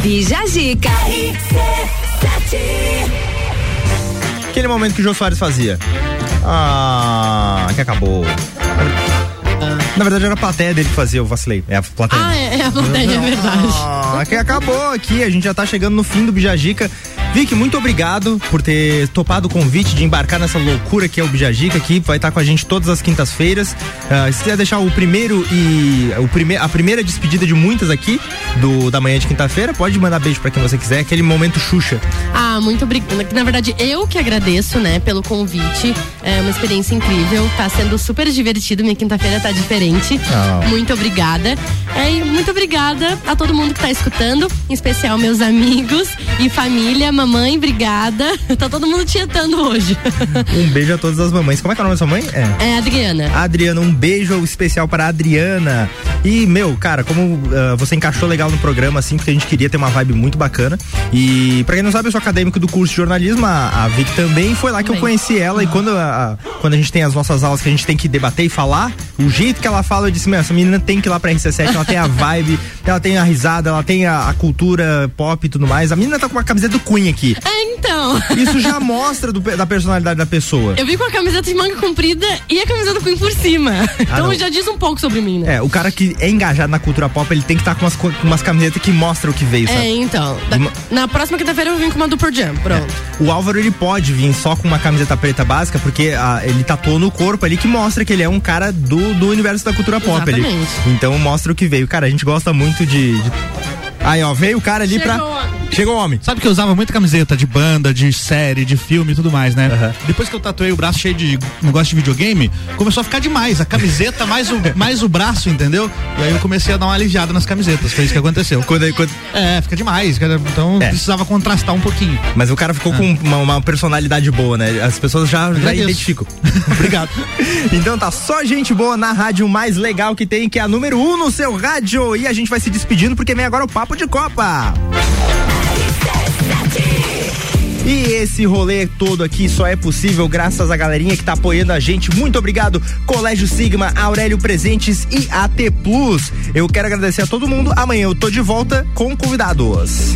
Bija Zica. Aquele momento que o Jô Soares fazia. Ah, que acabou. Na verdade era a plateia dele que fazia, eu vacilei. É a plateia. Ah, é, é a plateia, é verdade. Ah, que acabou aqui, a gente já tá chegando no fim do Bijagica. Vicky, muito obrigado por ter topado o convite de embarcar nessa loucura que é o Bijagica, que vai estar com a gente todas as quintas-feiras. Ah, se quiser deixar o primeiro e o prime a primeira despedida de muitas aqui do da manhã de quinta-feira, pode mandar beijo pra quem você quiser, aquele momento Xuxa. Ah, muito obrigada. Na verdade, eu que agradeço, né, pelo convite. É uma experiência incrível. Tá sendo super divertido. Minha quinta-feira tá diferente. Ah. Muito obrigada. É, muito obrigada a todo mundo que tá escutando, em especial meus amigos e família. Mamãe, obrigada. Tá todo mundo tietando hoje. Um beijo a todas as mamães. Como é que é o nome da sua mãe? É. É, Adriana. Adriana, um beijo especial para a Adriana. E, meu, cara, como ah, você encaixou legal no programa, assim, porque a gente queria ter uma vibe muito bacana. E, pra quem não sabe, eu sou acadêmico do curso de jornalismo, a, a Vic também. Foi lá que eu conheci ela. E quando a, a- quando a gente tem as nossas aulas que a gente tem que debater e falar, o jeito que ela fala, eu disse, meu, essa menina tem que ir lá pra RC7, ela tem a vibe, ela tem a risada, ela tem a, a cultura pop e tudo mais. A menina tá com uma camiseta do Queen aqui. É, então. Isso já mostra do da personalidade da pessoa. Eu vim com a camiseta de manga comprida e a camiseta do Queen por cima. então não. já diz um pouco sobre mim, né? É, o cara que é engajado na cultura pop, ele tem que estar com, umas co- com umas camisetas que mostram o que veio, É, sabe? então. Da- Uma- na próxima quinta-feira eu vim com uma do Pearl Jam. Pronto. O Álvaro, ele pode vir só com uma camiseta preta básica, porque ah, ele tatuou no corpo ali que mostra que ele é um cara do, do universo da cultura pop ali. Exatamente. Então mostra o que veio. Cara, a gente gosta muito de. de- Aí, ó, veio o cara ali Chegou pra. Chegou o homem. Sabe que eu usava muita camiseta de banda, de série, de filme e tudo mais, né? Depois que eu tatuei o braço cheio de negócio de videogame, começou a ficar demais. A camiseta mais o, mais o braço, entendeu? E aí eu comecei a dar uma aliviada nas camisetas. Foi isso que aconteceu. Quando, quando... É, fica demais. Então É. precisava contrastar um pouquinho. Mas o cara ficou com uma, uma personalidade boa, né? As pessoas já, já identificam. Obrigado. Então tá só gente boa na rádio mais legal que tem, que é a número 1 um no seu rádio. E a gente vai se despedindo porque vem agora o Papo Papo de Copa. E esse rolê todo aqui só é possível graças à galerinha que tá apoiando a gente. Muito obrigado, Colégio Sigma, Aurélio Presentes e AT Plus. Eu quero agradecer a todo mundo. Amanhã eu tô de volta com convidados.